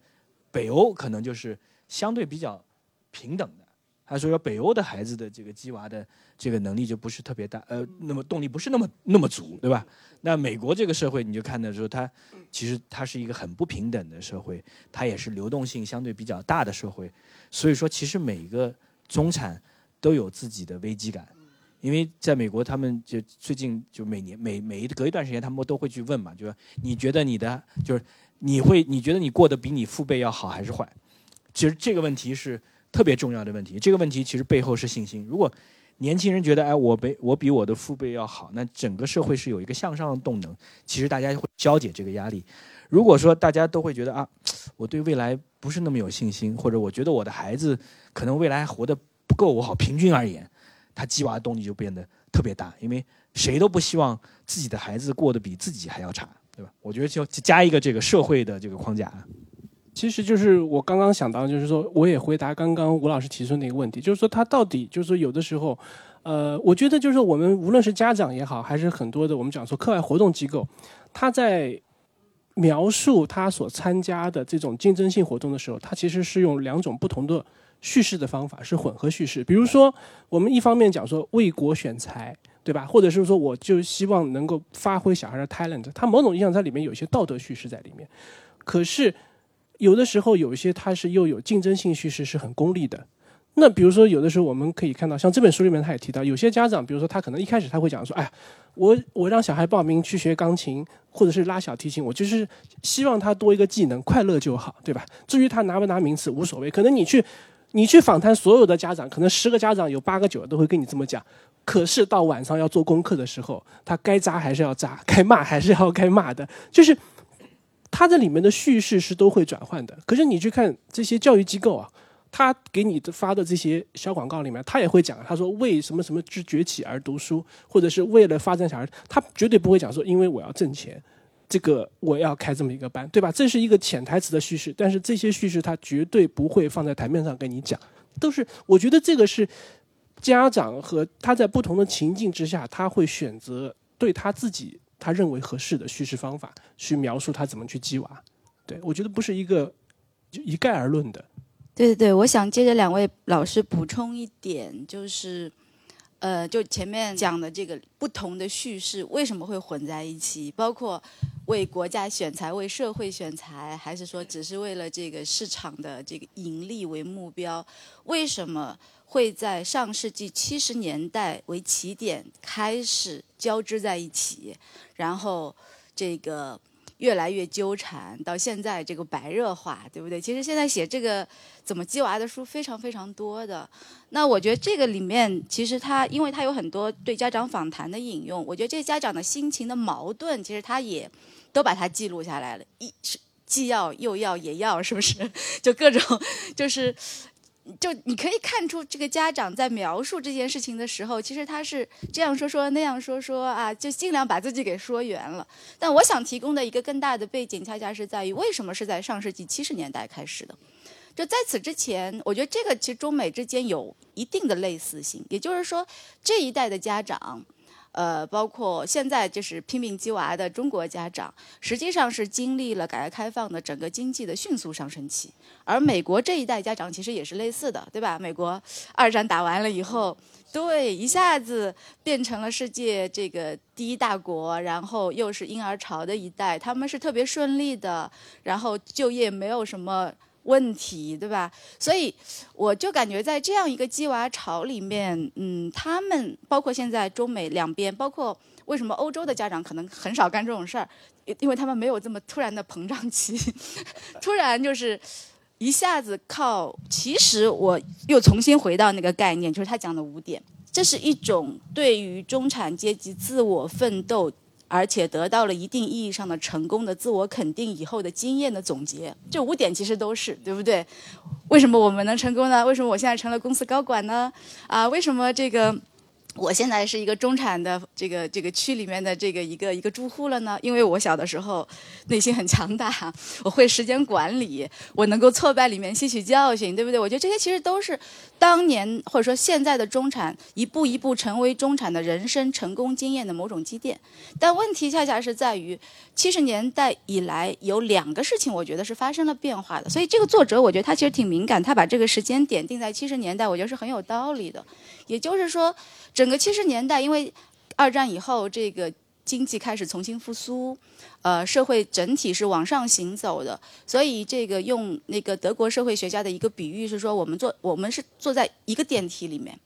北欧可能就是相对比较平等的。他说说北欧的孩子的这个鸡娃的这个能力就不是特别大，呃，那么动力不是那么那么足，对吧？那美国这个社会你就看的时候，它其实它是一个很不平等的社会，它也是流动性相对比较大的社会。所以说，其实每个中产。都有自己的危机感，因为在美国，他们就最近就每年每每一隔一段时间，他们都会去问嘛，就是你觉得你的就是你会你觉得你过得比你父辈要好还是坏？其实这个问题是特别重要的问题。这个问题其实背后是信心。如果年轻人觉得哎我比我比我的父辈要好，那整个社会是有一个向上的动能。其实大家会消解这个压力。如果说大家都会觉得啊，我对未来不是那么有信心，或者我觉得我的孩子可能未来活得。不够我好，平均而言，他鸡娃的动力就变得特别大，因为谁都不希望自己的孩子过得比自己还要差，对吧？我觉得就加一个这个社会的这个框架。其实就是我刚刚想到，就是说我也回答刚刚吴老师提出那个问题，就是说他到底就是说有的时候，呃，我觉得就是我们无论是家长也好，还是很多的我们讲说课外活动机构，他在描述他所参加的这种竞争性活动的时候，他其实是用两种不同的叙事的方法，是混合叙事。比如说，我们一方面讲说为国选才，对吧？或者是说，我就希望能够发挥小孩的 talent，他某种意义上在里面有一些道德叙事在里面。可是有的时候有一些它是又有竞争性叙事，是很功利的。那比如说，有的时候我们可以看到，像这本书里面他也提到，有些家长，比如说他可能一开始他会讲说，哎呀，我我让小孩报名去学钢琴或者是拉小提琴，我就是希望他多一个技能，快乐就好，对吧？至于他拿不拿名次无所谓。可能你去你去访谈所有的家长，可能十个家长有八个九个都会跟你这么讲。可是到晚上要做功课的时候，他该扎还是要扎，该骂还是要该骂的，就是他这里面的叙事是都会转换的。可是你去看这些教育机构啊。他给你发的这些小广告里面，他也会讲，他说为什么什么之崛起而读书，或者是为了发展小孩，他绝对不会讲说因为我要挣钱，这个我要开这么一个班，对吧？这是一个潜台词的叙事，但是这些叙事他绝对不会放在台面上跟你讲，都是我觉得这个是家长和他在不同的情境之下，他会选择对他自己他认为合适的叙事方法去描述他怎么去激娃，对我觉得不是一个就一概而论的。对对对，我想接着两位老师补充一点，就是，呃，就前面讲的这个不同的叙事为什么会混在一起？包括为国家选才、为社会选才，还是说只是为了这个市场的这个盈利为目标？为什么会在上世纪七十年代为起点开始交织在一起？然后这个。越来越纠缠，到现在这个白热化，对不对？其实现在写这个怎么鸡娃的书非常非常多的。那我觉得这个里面，其实他因为他有很多对家长访谈的引用，我觉得这些家长的心情的矛盾，其实他也都把它记录下来了。一是既要又要也要，是不是？就各种就是。就你可以看出，这个家长在描述这件事情的时候，其实他是这样说说那样说说啊，就尽量把自己给说圆了。但我想提供的一个更大的背景，恰恰是在于为什么是在上世纪七十年代开始的。就在此之前，我觉得这个其实中美之间有一定的类似性，也就是说，这一代的家长。呃，包括现在就是拼命鸡娃的中国家长，实际上是经历了改革开放的整个经济的迅速上升期，而美国这一代家长其实也是类似的，对吧？美国二战打完了以后，对，一下子变成了世界这个第一大国，然后又是婴儿潮的一代，他们是特别顺利的，然后就业没有什么。问题对吧？所以我就感觉在这样一个鸡娃潮里面，嗯，他们包括现在中美两边，包括为什么欧洲的家长可能很少干这种事儿，因为他们没有这么突然的膨胀期，突然就是一下子靠。其实我又重新回到那个概念，就是他讲的五点，这是一种对于中产阶级自我奋斗。而且得到了一定意义上的成功的自我肯定以后的经验的总结，这五点其实都是对不对？为什么我们能成功呢？为什么我现在成了公司高管呢？啊，为什么这个？我现在是一个中产的这个这个区里面的这个一个一个住户了呢，因为我小的时候内心很强大，我会时间管理，我能够挫败里面吸取教训，对不对？我觉得这些其实都是当年或者说现在的中产一步一步成为中产的人生成功经验的某种积淀。但问题恰恰是在于七十年代以来有两个事情，我觉得是发生了变化的。所以这个作者我觉得他其实挺敏感，他把这个时间点定在七十年代，我觉得是很有道理的。也就是说。整个七十年代，因为二战以后，这个经济开始重新复苏，呃，社会整体是往上行走的，所以这个用那个德国社会学家的一个比喻是说，我们坐我们是坐在一个电梯里面，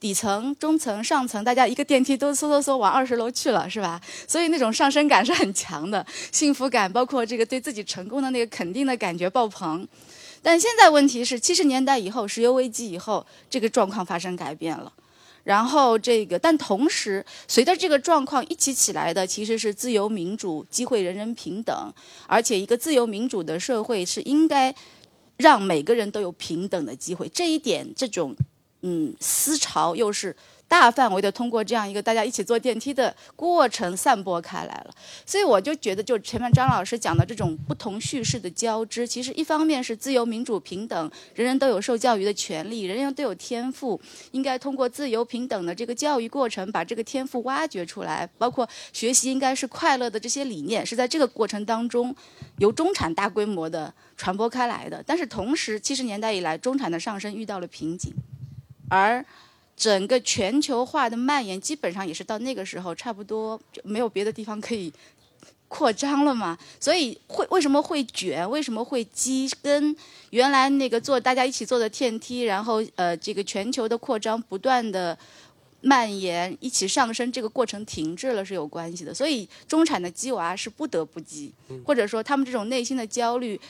底层、中层、上层，大家一个电梯都嗖嗖嗖往二十楼去了，是吧？所以那种上升感是很强的，幸福感，包括这个对自己成功的那个肯定的感觉爆棚。但现在问题是，七十年代以后，石油危机以后，这个状况发生改变了。然后这个，但同时，随着这个状况一起起来的，其实是自由民主、机会人人平等，而且一个自由民主的社会是应该让每个人都有平等的机会。这一点，这种嗯思潮又是大范围的通过这样一个大家一起坐电梯的过程散播开来了。所以我就觉得，就前面张老师讲的这种不同叙事的交织，其实一方面是自由、民主、平等，人人都有受教育的权利，人人都有天赋，应该通过自由、平等的这个教育过程，把这个天赋挖掘出来，包括学习应该是快乐的这些理念，是在这个过程当中由中产大规模的传播开来的。但是同时，七十年代以来，中产的上升遇到了瓶颈，而整个全球化的蔓延，基本上也是到那个时候，差不多就没有别的地方可以扩张了嘛。所以会为什么会卷，为什么会积，跟原来那个坐大家一起坐的电梯，然后呃这个全球的扩张不断的蔓延，一起上升，这个过程停滞了是有关系的。所以中产的鸡娃是不得不鸡，或者说他们这种内心的焦虑。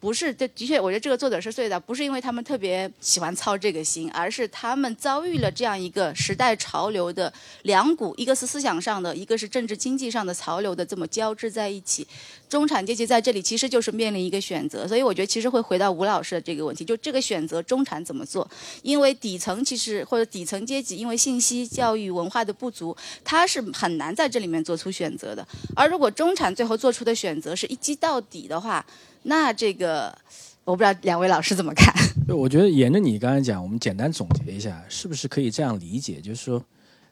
不是，这的确，我觉得这个作者是对的，不是因为他们特别喜欢操这个心，而是他们遭遇了这样一个时代潮流的两股，一个是思想上的，一个是政治经济上的潮流的这么交织在一起。中产阶级在这里其实就是面临一个选择，所以我觉得其实会回到吴老师的这个问题，就这个选择中产怎么做？因为底层其实或者底层阶级，因为信息、教育、文化的不足，他是很难在这里面做出选择的。而如果中产最后做出的选择是一击到底的话，那这个我不知道两位老师怎么看？我觉得沿着你刚才讲，我们简单总结一下，是不是可以这样理解？就是说，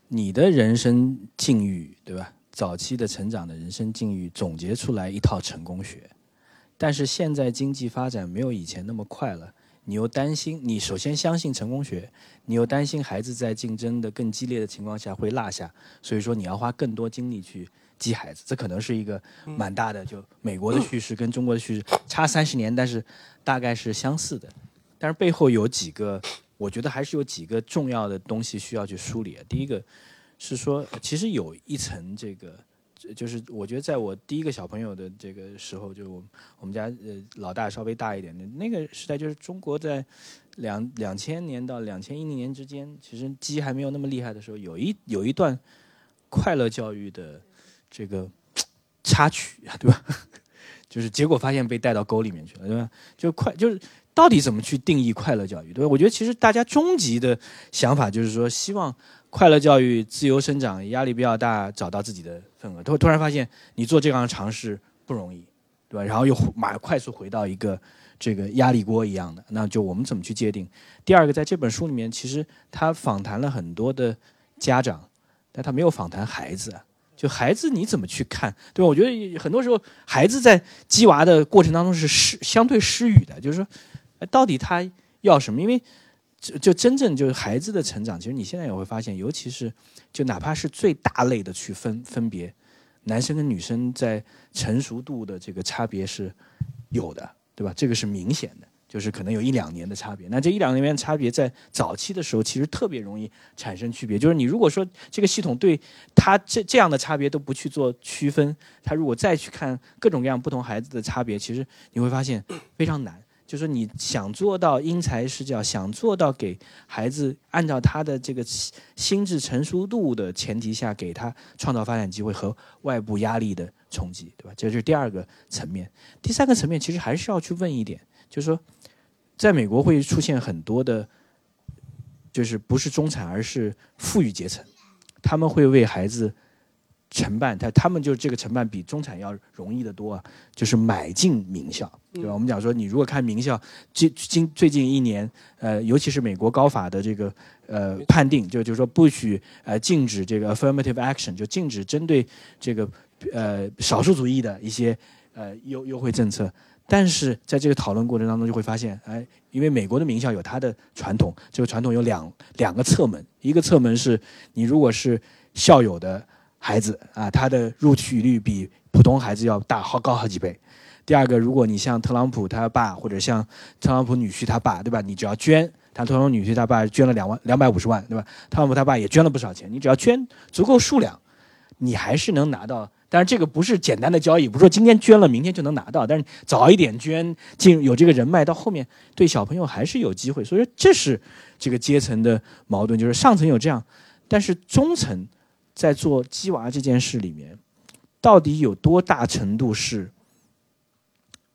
你的人生境遇，对吧？早期的成长的人生境遇，总结出来一套成功学。但是现在经济发展没有以前那么快了，你又担心，你首先相信成功学，你又担心孩子在竞争的更激烈的情况下会落下，所以说你要花更多精力去。鸡孩子，这可能是一个蛮大的，就美国的叙事跟中国的叙事差三十年，但是大概是相似的。但是背后有几个，我觉得还是有几个重要的东西需要去梳理。第一个是说，其实有一层这个，就是我觉得在我第一个小朋友的这个时候，就我我们家呃老大稍微大一点的那个时代，就是中国在两两千年到两千一零年之间，其实鸡还没有那么厉害的时候，有一有一段快乐教育的。这个插曲对吧？就是结果发现被带到沟里面去了，对吧？就快就是到底怎么去定义快乐教育，对吧？我觉得其实大家终极的想法就是说，希望快乐教育自由生长，压力比较大，找到自己的份额。突突然发现你做这样的尝试不容易，对吧？然后又马快速回到一个这个压力锅一样的，那就我们怎么去界定？第二个，在这本书里面，其实他访谈了很多的家长，但他没有访谈孩子。就孩子你怎么去看，对吧？我觉得很多时候孩子在鸡娃的过程当中是失相对失语的，就是说，到底他要什么？因为就就真正就是孩子的成长，其实你现在也会发现，尤其是就哪怕是最大类的去分分别，男生跟女生在成熟度的这个差别是有的，对吧？这个是明显的。就是可能有一两年的差别，那这一两年的差别在早期的时候其实特别容易产生区别。就是你如果说这个系统对他这这样的差别都不去做区分，他如果再去看各种各样不同孩子的差别，其实你会发现非常难。就是你想做到因材施教，想做到给孩子按照他的这个心智成熟度的前提下，给他创造发展机会和外部压力的冲击，对吧？这是第二个层面。第三个层面其实还是要去问一点，就是说。在美国会出现很多的，就是不是中产，而是富裕阶层，他们会为孩子承办，他他们就是这个承办比中产要容易的多啊，就是买进名校，对吧？我们讲说，你如果看名校，近近最近一年，呃，尤其是美国高法的这个呃判定，就就是说不许呃禁止这个 affirmative action，就禁止针对这个呃少数族裔的一些呃优优惠政策。但是在这个讨论过程当中，就会发现，哎，因为美国的名校有它的传统，这个传统有两两个侧门，一个侧门是你如果是校友的孩子啊，他的录取率比普通孩子要大好高好几倍。第二个，如果你像特朗普他爸或者像特朗普女婿他爸，对吧？你只要捐，他特朗普女婿他爸捐了两万两百五十万，对吧？特朗普他爸也捐了不少钱，你只要捐足够数量，你还是能拿到。但是这个不是简单的交易，不是说今天捐了明天就能拿到。但是早一点捐，进有这个人脉，到后面对小朋友还是有机会。所以说这是这个阶层的矛盾，就是上层有这样，但是中层在做鸡娃这件事里面，到底有多大程度是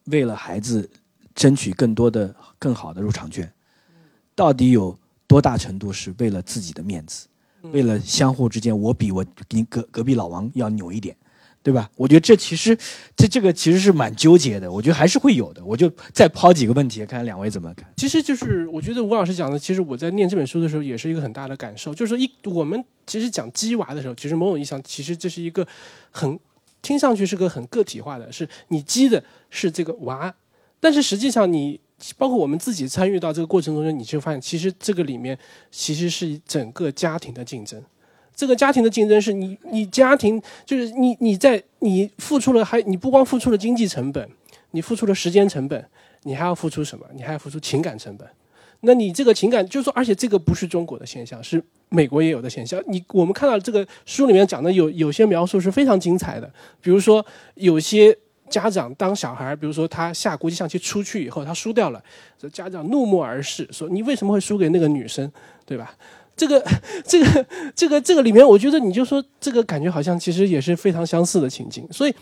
为了孩子争取更多的、更好的入场券？到底有多大程度是为了自己的面子？为了相互之间，我比我你隔隔壁老王要牛一点。对吧？我觉得这其实，这这个其实是蛮纠结的。我觉得还是会有的。我就再抛几个问题，看两位怎么看。其实就是我觉得吴老师讲的，其实我在念这本书的时候也是一个很大的感受。就是说，一我们其实讲鸡娃的时候，其实某种意义上，其实这是一个很听上去是个很个体化的，是你鸡的是这个娃，但是实际上你包括我们自己参与到这个过程中，你就发现，其实这个里面其实是整个家庭的竞争。这个家庭的竞争是你，你家庭就是你，你在你付出了，还你不光付出了经济成本，你付出了时间成本，你还要付出什么？你还要付出情感成本。那你这个情感，就是说，而且这个不是中国的现象，是美国也有的现象。你我们看到这个书里面讲的有有些描述是非常精彩的，比如说有些家长当小孩，比如说他下国际象棋出去以后，他输掉了，这家长怒目而视，说你为什么会输给那个女生，对吧？这个 这个这个这个里面，我觉得你就说这个感觉好像其实也是非常相似的情景，所以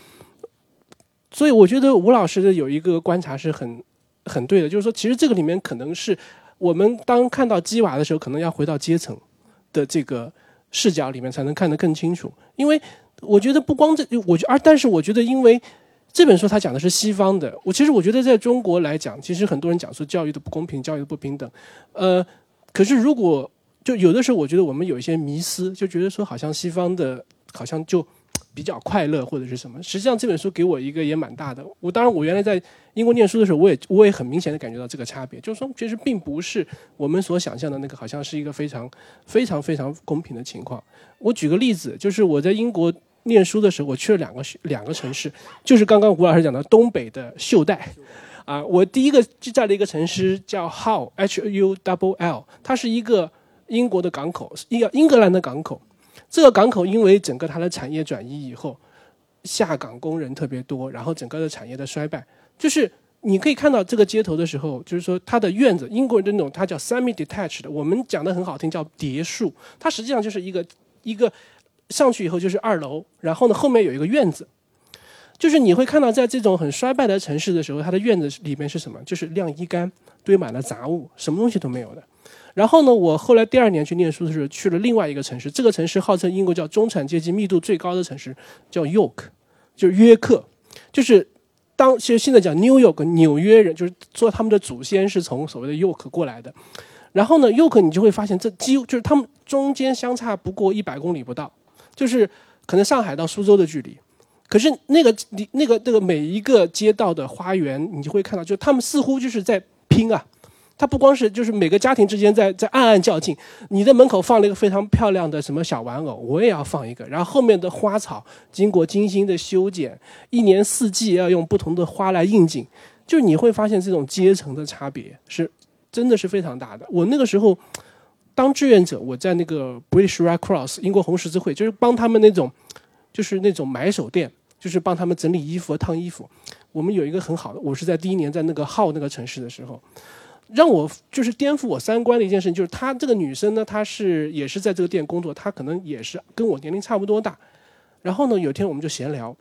所以我觉得吴老师的有一个观察是很很对的，就是说其实这个里面可能是我们当看到鸡娃的时候，可能要回到阶层的这个视角里面才能看得更清楚，因为我觉得不光这，我觉而但是我觉得因为这本书它讲的是西方的，我其实我觉得在中国来讲，其实很多人讲说教育的不公平，教育的不平等，呃，可是如果就有的时候，我觉得我们有一些迷思，就觉得说好像西方的，好像就比较快乐或者是什么。实际上这本书给我一个也蛮大的。我当然我原来在英国念书的时候，我也我也很明显的感觉到这个差别，就是说其实并不是我们所想象的那个，好像是一个非常非常非常公平的情况。我举个例子，就是我在英国念书的时候，我去了两个两个城市，就是刚刚吴老师讲的东北的袖带。啊，我第一个就在了一个城市叫 Hull，H U W L，它是一个。英国的港口，英英格兰的港口，这个港口因为整个它的产业转移以后，下岗工人特别多，然后整个的产业的衰败，就是你可以看到这个街头的时候，就是说它的院子，英国人的那种，它叫 semi-detached，我们讲的很好听叫别墅，它实际上就是一个一个上去以后就是二楼，然后呢后面有一个院子，就是你会看到在这种很衰败的城市的时候，它的院子里面是什么？就是晾衣杆堆满了杂物，什么东西都没有的。然后呢，我后来第二年去念书的时候，去了另外一个城市。这个城市号称英国叫中产阶级密度最高的城市，叫 York，就是约克，就是当其实现在讲 New York 纽约人，就是说他们的祖先是从所谓的 York 过来的。然后呢，York 你就会发现，这几乎就是他们中间相差不过一百公里不到，就是可能上海到苏州的距离。可是那个你那个那个每一个街道的花园，你就会看到，就他们似乎就是在拼啊。它不光是就是每个家庭之间在在暗暗较劲，你的门口放了一个非常漂亮的什么小玩偶，我也要放一个。然后后面的花草经过精心的修剪，一年四季要用不同的花来应景，就你会发现这种阶层的差别是真的是非常大的。我那个时候当志愿者，我在那个 British Red Cross 英国红十字会，就是帮他们那种就是那种买手店，就是帮他们整理衣服、烫衣服。我们有一个很好的，我是在第一年在那个号那个城市的时候。让我就是颠覆我三观的一件事情，就是她这个女生呢，她是也是在这个店工作，她可能也是跟我年龄差不多大。然后呢，有一天我们就闲聊，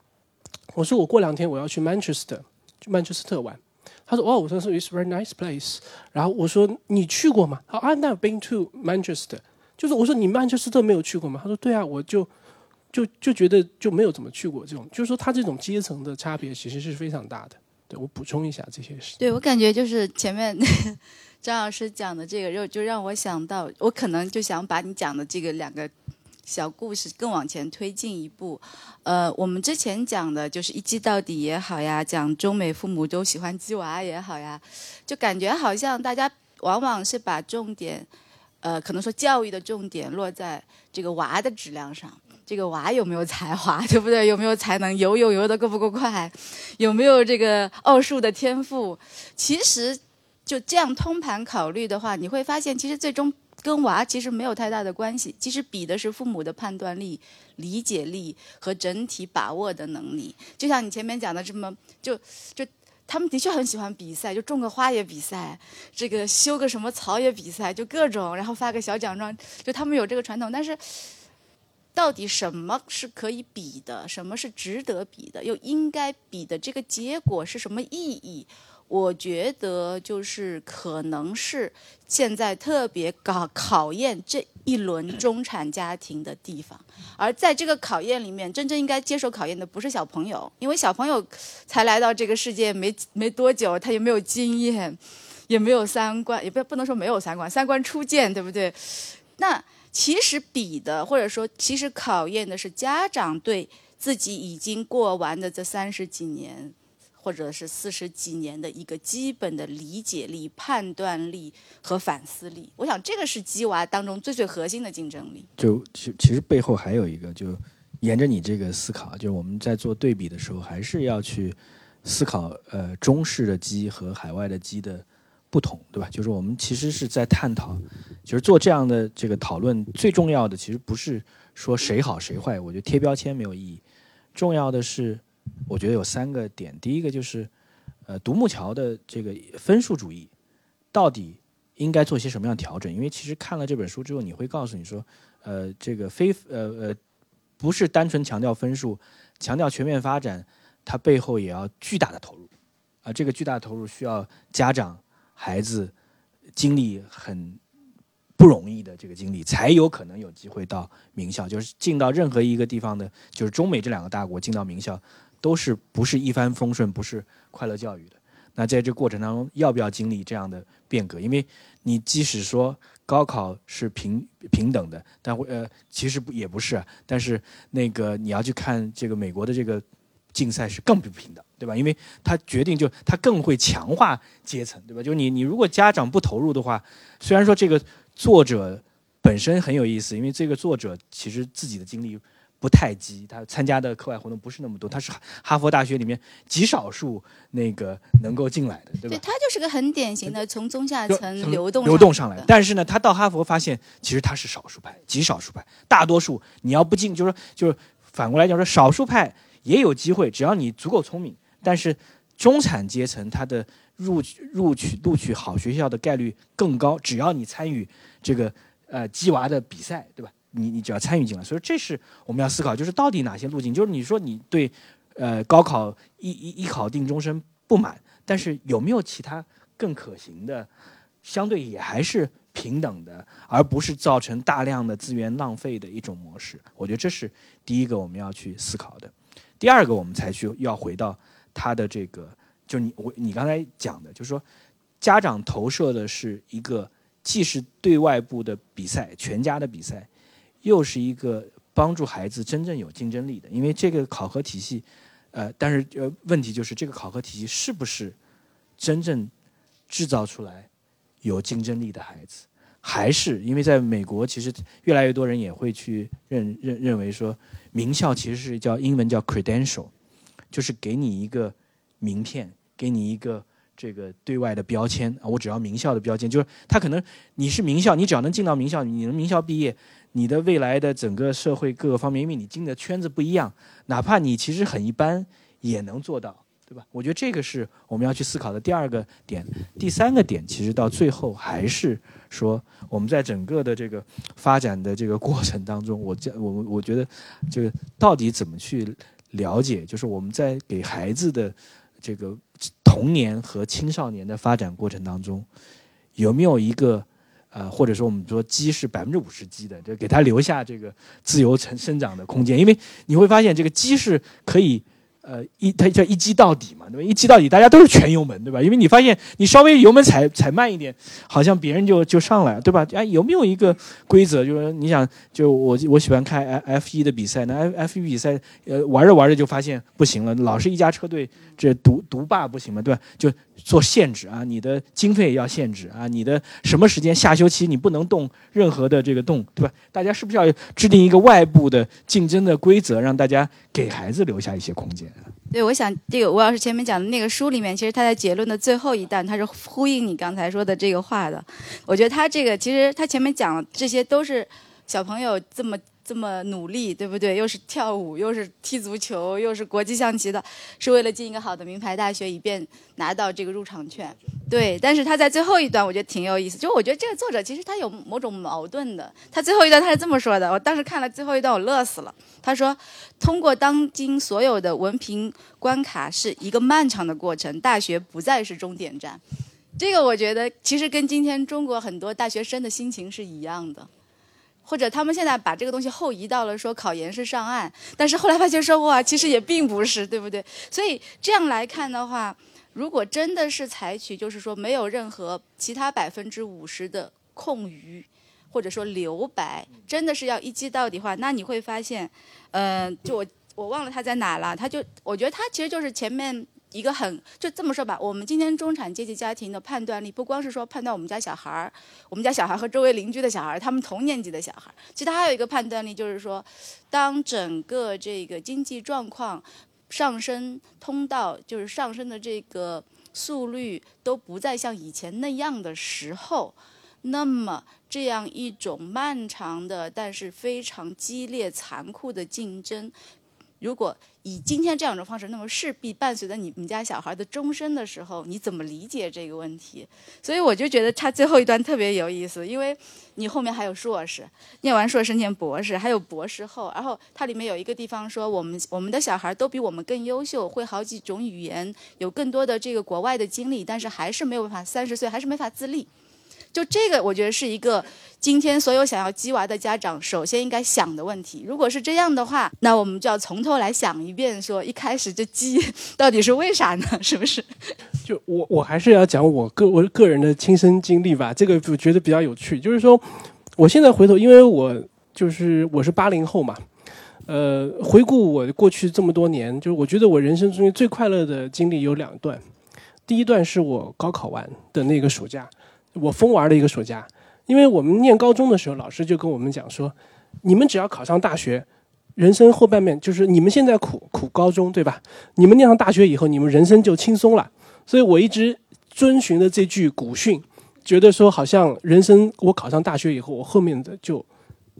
我说我过两天我要去 Manchester，去曼彻斯特玩。她说哦，我说是 It's very nice place。然后我说你去过吗？啊，I've never been to Manchester。就是我说你曼彻斯特没有去过吗？他说对啊，我就就就觉得就没有怎么去过这种。就是说他这种阶层的差别其实是非常大的。对我补充一下这些事。对我感觉就是前面 张老师讲的这个，就就让我想到，我可能就想把你讲的这个两个小故事更往前推进一步。呃，我们之前讲的就是一记到底也好呀，讲中美父母都喜欢鸡娃也好呀，就感觉好像大家往往是把重点，呃，可能说教育的重点落在这个娃的质量上。这个娃有没有才华，对不对？有没有才能？游泳游得够不够快？有没有这个奥数的天赋？其实就这样通盘考虑的话，你会发现，其实最终跟娃其实没有太大的关系。其实比的是父母的判断力、理解力和整体把握的能力。就像你前面讲的这么，就就他们的确很喜欢比赛，就种个花也比赛，这个修个什么草也比赛，就各种，然后发个小奖状，就他们有这个传统，但是。到底什么是可以比的？什么是值得比的？又应该比的这个结果是什么意义？我觉得就是可能是现在特别考考验这一轮中产家庭的地方，而在这个考验里面，真正应该接受考验的不是小朋友，因为小朋友才来到这个世界没 没多久，他也没有经验，也没有三观，也不不能说没有三观，三观初见，对不对？那其实比的，或者说其实考验的是家长对自己已经过完的这三十几年。或者是四十几年的一个基本的理解力、判断力和反思力，我想这个是鸡娃当中最最核心的竞争力。就其其实背后还有一个，就沿着你这个思考，就我们在做对比的时候，还是要去思考，呃，中式的鸡和海外的鸡的不同，对吧？就是我们其实是在探讨，就是做这样的这个讨论，最重要的其实不是说谁好谁坏，我觉得贴标签没有意义，重要的是。我觉得有三个点，第一个就是，呃，独木桥的这个分数主义，到底应该做些什么样调整？因为其实看了这本书之后，你会告诉你说，呃，这个非呃呃，不是单纯强调分数，强调全面发展，它背后也要巨大的投入，啊，这个巨大的投入需要家长、孩子经历很不容易的这个经历，才有可能有机会到名校，就是进到任何一个地方的，就是中美这两个大国进到名校。都是不是一帆风顺，不是快乐教育的。那在这过程当中，要不要经历这样的变革？因为你即使说高考是平平等的，但会呃，其实不也不是啊。但是那个你要去看这个美国的这个竞赛是更不平等，对吧？因为他决定就他更会强化阶层，对吧？就是你你如果家长不投入的话，虽然说这个作者本身很有意思，因为这个作者其实自己的经历。不太积，他参加的课外活动不是那么多，他是哈佛大学里面极少数那个能够进来的，对吧？对他就是个很典型的从中下层流动流动上来的。但是呢，他到哈佛发现，其实他是少数派，极少数派。大多数你要不进，就是说，就是反过来讲说，少数派也有机会，只要你足够聪明。但是中产阶层他的入入取录取好学校的概率更高，只要你参与这个呃鸡娃的比赛，对吧？你你只要参与进来，所以这是我们要思考，就是到底哪些路径？就是你说你对，呃，高考一一一考定终身不满，但是有没有其他更可行的，相对也还是平等的，而不是造成大量的资源浪费的一种模式？我觉得这是第一个我们要去思考的。第二个，我们才去要回到他的这个，就你我你刚才讲的，就是说家长投射的是一个既是对外部的比赛，全家的比赛。又是一个帮助孩子真正有竞争力的，因为这个考核体系，呃，但是呃，问题就是这个考核体系是不是真正制造出来有竞争力的孩子？还是因为在美国，其实越来越多人也会去认认认为说，名校其实是叫英文叫 credential，就是给你一个名片，给你一个这个对外的标签啊，我只要名校的标签，就是他可能你是名校，你只要能进到名校，你能名校毕业。你的未来的整个社会各个方面，因为你进的圈子不一样，哪怕你其实很一般，也能做到，对吧？我觉得这个是我们要去思考的第二个点。第三个点，其实到最后还是说，我们在整个的这个发展的这个过程当中，我这我我觉得，就是到底怎么去了解，就是我们在给孩子的这个童年和青少年的发展过程当中，有没有一个？呃，或者说我们说鸡是百分之五十鸡的，就给它留下这个自由成生长的空间，因为你会发现这个鸡是可以。呃，一它叫一击到底嘛，对吧？一击到底，大家都是全油门，对吧？因为你发现你稍微油门踩踩慢一点，好像别人就就上来了，对吧？哎，有没有一个规则？就是你想，就我我喜欢看 F 一的比赛，那 F F 一比赛，呃，玩着玩着就发现不行了，老是一家车队这独独霸不行嘛，对吧？就做限制啊，你的经费要限制啊，你的什么时间下休期你不能动任何的这个动，对吧？大家是不是要制定一个外部的竞争的规则，让大家给孩子留下一些空间？对，我想这个吴老师前面讲的那个书里面，其实他在结论的最后一段，他是呼应你刚才说的这个话的。我觉得他这个其实他前面讲这些都是小朋友这么。这么努力，对不对？又是跳舞，又是踢足球，又是国际象棋的，是为了进一个好的名牌大学，以便拿到这个入场券。对，但是他在最后一段，我觉得挺有意思。就我觉得这个作者其实他有某种矛盾的。他最后一段他是这么说的，我当时看了最后一段，我乐死了。他说：“通过当今所有的文凭关卡是一个漫长的过程，大学不再是终点站。”这个我觉得其实跟今天中国很多大学生的心情是一样的。或者他们现在把这个东西后移到了说考研是上岸，但是后来发现说哇，其实也并不是，对不对？所以这样来看的话，如果真的是采取就是说没有任何其他百分之五十的空余，或者说留白，真的是要一击到底的话，那你会发现，嗯，就我我忘了他在哪了，他就我觉得他其实就是前面。一个很就这么说吧，我们今天中产阶级家庭的判断力，不光是说判断我们家小孩儿，我们家小孩和周围邻居的小孩儿，他们同年级的小孩儿，其实他还有一个判断力，就是说，当整个这个经济状况上升通道，就是上升的这个速率都不再像以前那样的时候，那么这样一种漫长的但是非常激烈残酷的竞争。如果以今天这样一种方式，那么势必伴随着你们家小孩的终身的时候，你怎么理解这个问题？所以我就觉得他最后一段特别有意思，因为你后面还有硕士，念完硕士念博士，还有博士后，然后它里面有一个地方说，我们我们的小孩都比我们更优秀，会好几种语言，有更多的这个国外的经历，但是还是没有办法三十岁还是没法自立。就这个，我觉得是一个今天所有想要鸡娃的家长首先应该想的问题。如果是这样的话，那我们就要从头来想一遍，说一开始就鸡 到底是为啥呢？是不是？就我我还是要讲我个我个人的亲身经历吧。这个我觉得比较有趣，就是说，我现在回头，因为我就是我是八零后嘛，呃，回顾我过去这么多年，就是我觉得我人生中最快乐的经历有两段。第一段是我高考完的那个暑假。我疯玩的一个暑假，因为我们念高中的时候，老师就跟我们讲说，你们只要考上大学，人生后半面就是你们现在苦苦高中，对吧？你们念上大学以后，你们人生就轻松了。所以我一直遵循的这句古训，觉得说好像人生我考上大学以后，我后面的就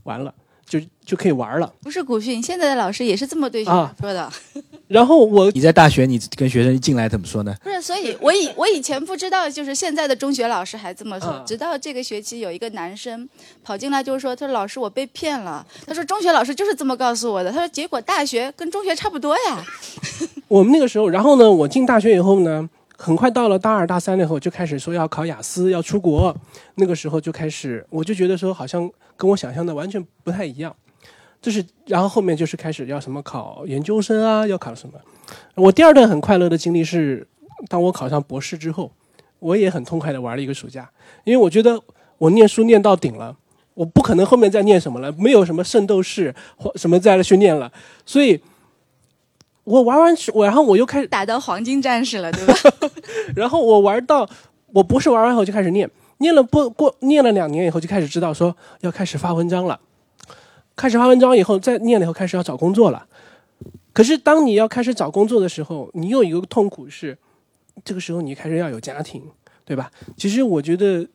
完了。就就可以玩了，不是古训，现在的老师也是这么对学生说的。然后我你在大学，你跟学生一进来怎么说呢？不是，所以我以我以前不知道，就是现在的中学老师还这么说。直到这个学期有一个男生跑进来，就是说，他说老师我被骗了。他说中学老师就是这么告诉我的。他说结果大学跟中学差不多呀。我们那个时候，然后呢，我进大学以后呢。很快到了大二大三了以后，就开始说要考雅思，要出国。那个时候就开始，我就觉得说好像跟我想象的完全不太一样。就是，然后后面就是开始要什么考研究生啊，要考什么。我第二段很快乐的经历是，当我考上博士之后，我也很痛快的玩了一个暑假，因为我觉得我念书念到顶了，我不可能后面再念什么了，没有什么圣斗士或什么再来去念了，所以。我玩完我，然后我又开始打到黄金战士了，对吧？然后我玩到我博士玩完后就开始念，念了不过念了两年以后就开始知道说要开始发文章了，开始发文章以后再念了以后开始要找工作了。可是当你要开始找工作的时候，你有一个痛苦是，这个时候你开始要有家庭，对吧？其实我觉得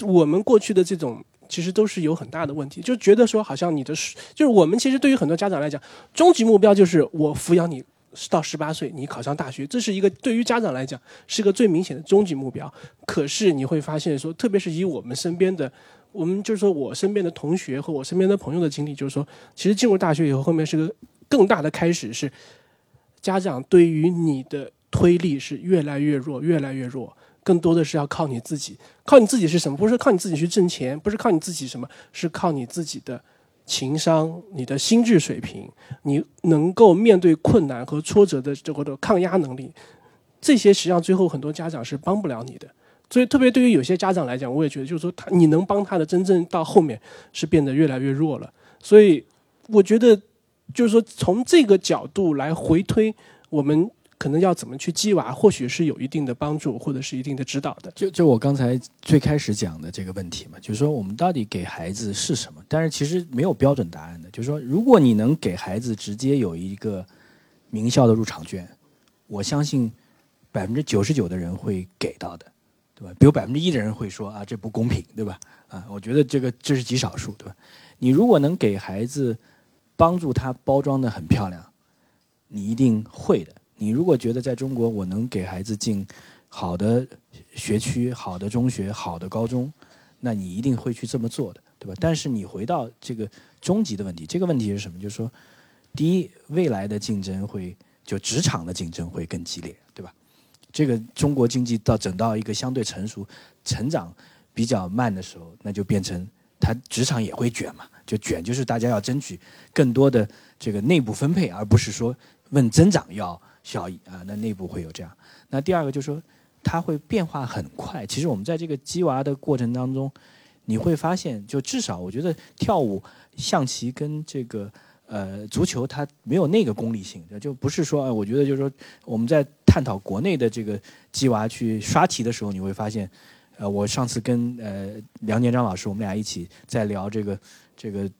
我们过去的这种其实都是有很大的问题，就觉得说好像你的就是我们其实对于很多家长来讲，终极目标就是我抚养你。到十八岁，你考上大学，这是一个对于家长来讲是个最明显的终极目标。可是你会发现，说特别是以我们身边的，我们就是说我身边的同学和我身边的朋友的经历，就是说，其实进入大学以后，后面是个更大的开始，是家长对于你的推力是越来越弱，越来越弱，更多的是要靠你自己。靠你自己是什么？不是靠你自己去挣钱，不是靠你自己什么，是靠你自己的。情商，你的心智水平，你能够面对困难和挫折的这个的抗压能力，这些实际上最后很多家长是帮不了你的。所以，特别对于有些家长来讲，我也觉得就是说，他你能帮他的，真正到后面是变得越来越弱了。所以，我觉得就是说，从这个角度来回推我们。可能要怎么去激娃，或许是有一定的帮助，或者是一定的指导的。就就我刚才最开始讲的这个问题嘛，就是说我们到底给孩子是什么？但是其实没有标准答案的。就是说，如果你能给孩子直接有一个名校的入场券，我相信百分之九十九的人会给到的，对吧？比如百分之一的人会说啊，这不公平，对吧？啊，我觉得这个这是极少数，对吧？你如果能给孩子帮助他包装的很漂亮，你一定会的。你如果觉得在中国我能给孩子进好的学区、好的中学、好的高中，那你一定会去这么做的，对吧？但是你回到这个终极的问题，这个问题是什么？就是说，第一，未来的竞争会就职场的竞争会更激烈，对吧？这个中国经济到整到一个相对成熟、成长比较慢的时候，那就变成它职场也会卷嘛，就卷就是大家要争取更多的这个内部分配，而不是说问增长要效益啊，那内部会有这样。那第二个就是说，它会变化很快。其实我们在这个鸡娃的过程当中，你会发现，就至少我觉得跳舞、象棋跟这个呃足球，它没有那个功利性，就不是说，我觉得就是说我们在探讨国内的这个鸡娃去刷题的时候，你会发现，呃，我上次跟呃梁建章老师，我们俩一起在聊这个这个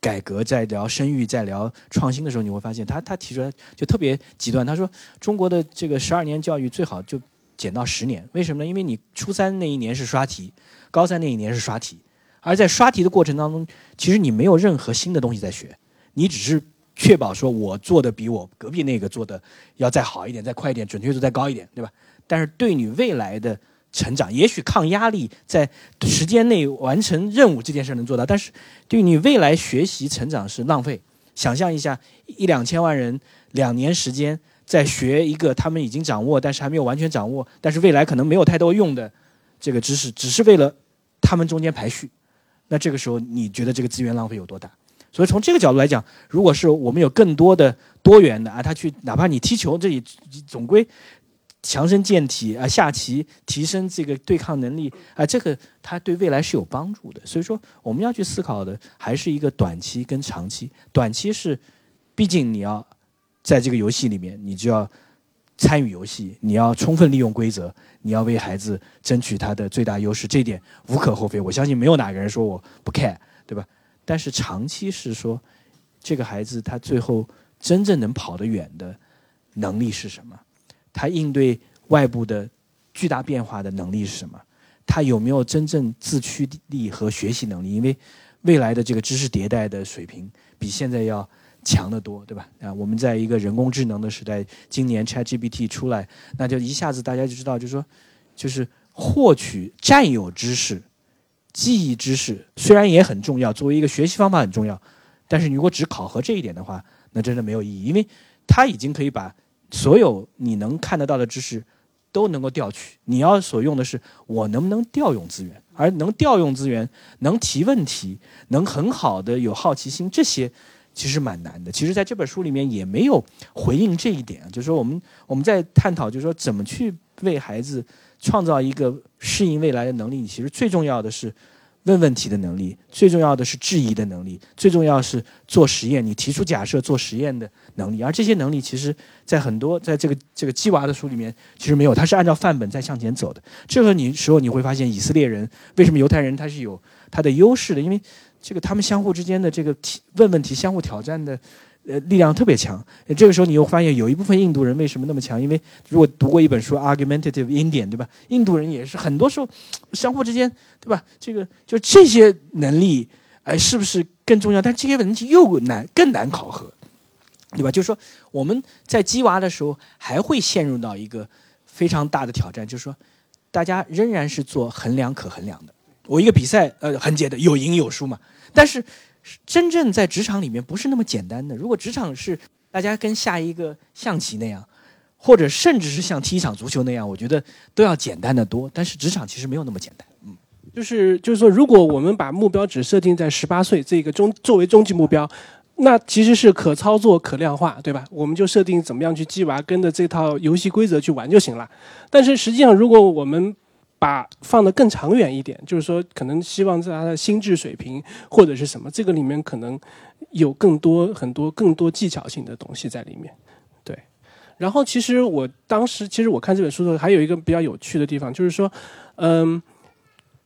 改革，在聊生育，在聊创新的时候，你会发现他他提出来就特别极端，他说中国的这个十二年教育最好就减到十年，为什么呢？因为你初三那一年是刷题，高三那一年是刷题，而在刷题的过程当中，其实你没有任何新的东西在学，你只是确保说我做的比我隔壁那个做的要再好一点、再快一点、准确度再高一点，对吧？但是对你未来的成长，也许抗压力在时间内完成任务这件事能做到，但是对你未来学习成长是浪费。想象一下，一两千万人两年时间在学一个他们已经掌握，但是还没有完全掌握，但是未来可能没有太多用的这个知识，只是为了他们中间排序。那这个时候，你觉得这个资源浪费有多大？所以从这个角度来讲，如果是我们有更多的多元的啊，他去哪怕你踢球，这里总归强身健体啊，下棋提升这个对抗能力啊，这个它对未来是有帮助的。所以说，我们要去思考的还是一个短期跟长期。短期是，毕竟你要在这个游戏里面，你就要参与游戏，你要充分利用规则，你要为孩子争取他的最大优势，这一点无可厚非。我相信没有哪个人说我不 care，对吧？但是长期是说，这个孩子他最后真正能跑得远的能力是什么？他应对外部的巨大变化的能力是什么？他有没有真正自驱力和学习能力？因为未来的这个知识迭代的水平比现在要强得多，对吧？啊，我们在一个人工智能的时代，今年 ChatGPT 出来，那就一下子大家就知道，就是说，就是获取占有知识、记忆知识，虽然也很重要，作为一个学习方法很重要，但是你如果只考核这一点的话，那真的没有意义，因为它已经可以把所有你能看得到的知识都能够调取。你要所用的是我能不能调用资源，而能调用资源、能提问题、能很好的有好奇心，这些其实蛮难的。其实在这本书里面也没有回应这一点，就是说我们我们在探讨，就是说怎么去为孩子创造一个适应未来的能力。其实最重要的是。问问题的能力，最重要的是质疑的能力，最重要是做实验，你提出假设做实验的能力。而这些能力，其实在很多在这个这个鸡娃的书里面，其实没有，它是按照范本在向前走的。这个你时候你会发现，以色列人为什么犹太人他是有他的优势的，因为这个他们相互之间的这个提问问题、相互挑战的。呃，力量特别强。这个时候，你又发现有一部分印度人为什么那么强？因为如果读过一本书《Argumentative Indian》，对吧？印度人也是很多时候相互之间，对吧？这个就这些能力，哎，是不是更重要？但这些问题又难，更难考核，对吧？就是说，我们在鸡娃的时候，还会陷入到一个非常大的挑战，就是说，大家仍然是做衡量可衡量的。我一个比赛，呃，很简单，有赢有输嘛。但是。真正在职场里面不是那么简单的。如果职场是大家跟下一个象棋那样，或者甚至是像踢一场足球那样，我觉得都要简单的多。但是职场其实没有那么简单。嗯，就是就是说，如果我们把目标只设定在十八岁这个中作为终极目标，那其实是可操作、可量化，对吧？我们就设定怎么样去鸡娃，跟着这套游戏规则去玩就行了。但是实际上，如果我们把放得更长远一点，就是说，可能希望在他的心智水平或者是什么，这个里面可能有更多很多更多技巧性的东西在里面。对，然后其实我当时其实我看这本书的时候，还有一个比较有趣的地方，就是说，嗯，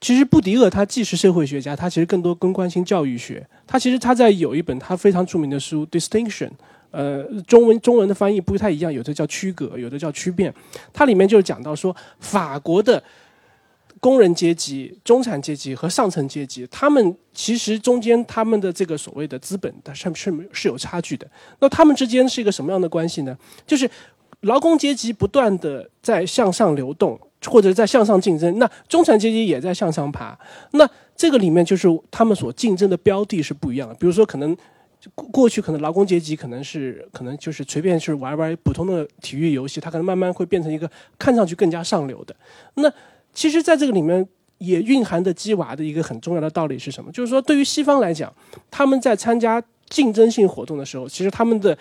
其实布迪厄他既是社会学家，他其实更多更关心教育学。他其实他在有一本他非常著名的书《Distinction》，呃，中文中文的翻译不太一样，有的叫区隔，有的叫区变。它里面就讲到说，法国的。工人阶级、中产阶级和上层阶级，他们其实中间他们的这个所谓的资本，它是是是有差距的。那他们之间是一个什么样的关系呢？就是劳工阶级不断的在向上流动，或者在向上竞争，那中产阶级也在向上爬。那这个里面就是他们所竞争的标的是不一样的。比如说，可能过去可能劳工阶级可能是可能就是随便去玩玩普通的体育游戏，它可能慢慢会变成一个看上去更加上流的。那其实，在这个里面也蕴含着鸡娃的一个很重要的道理是什么？就是说，对于西方来讲，他们在参加竞争性活动的时候，其实他们的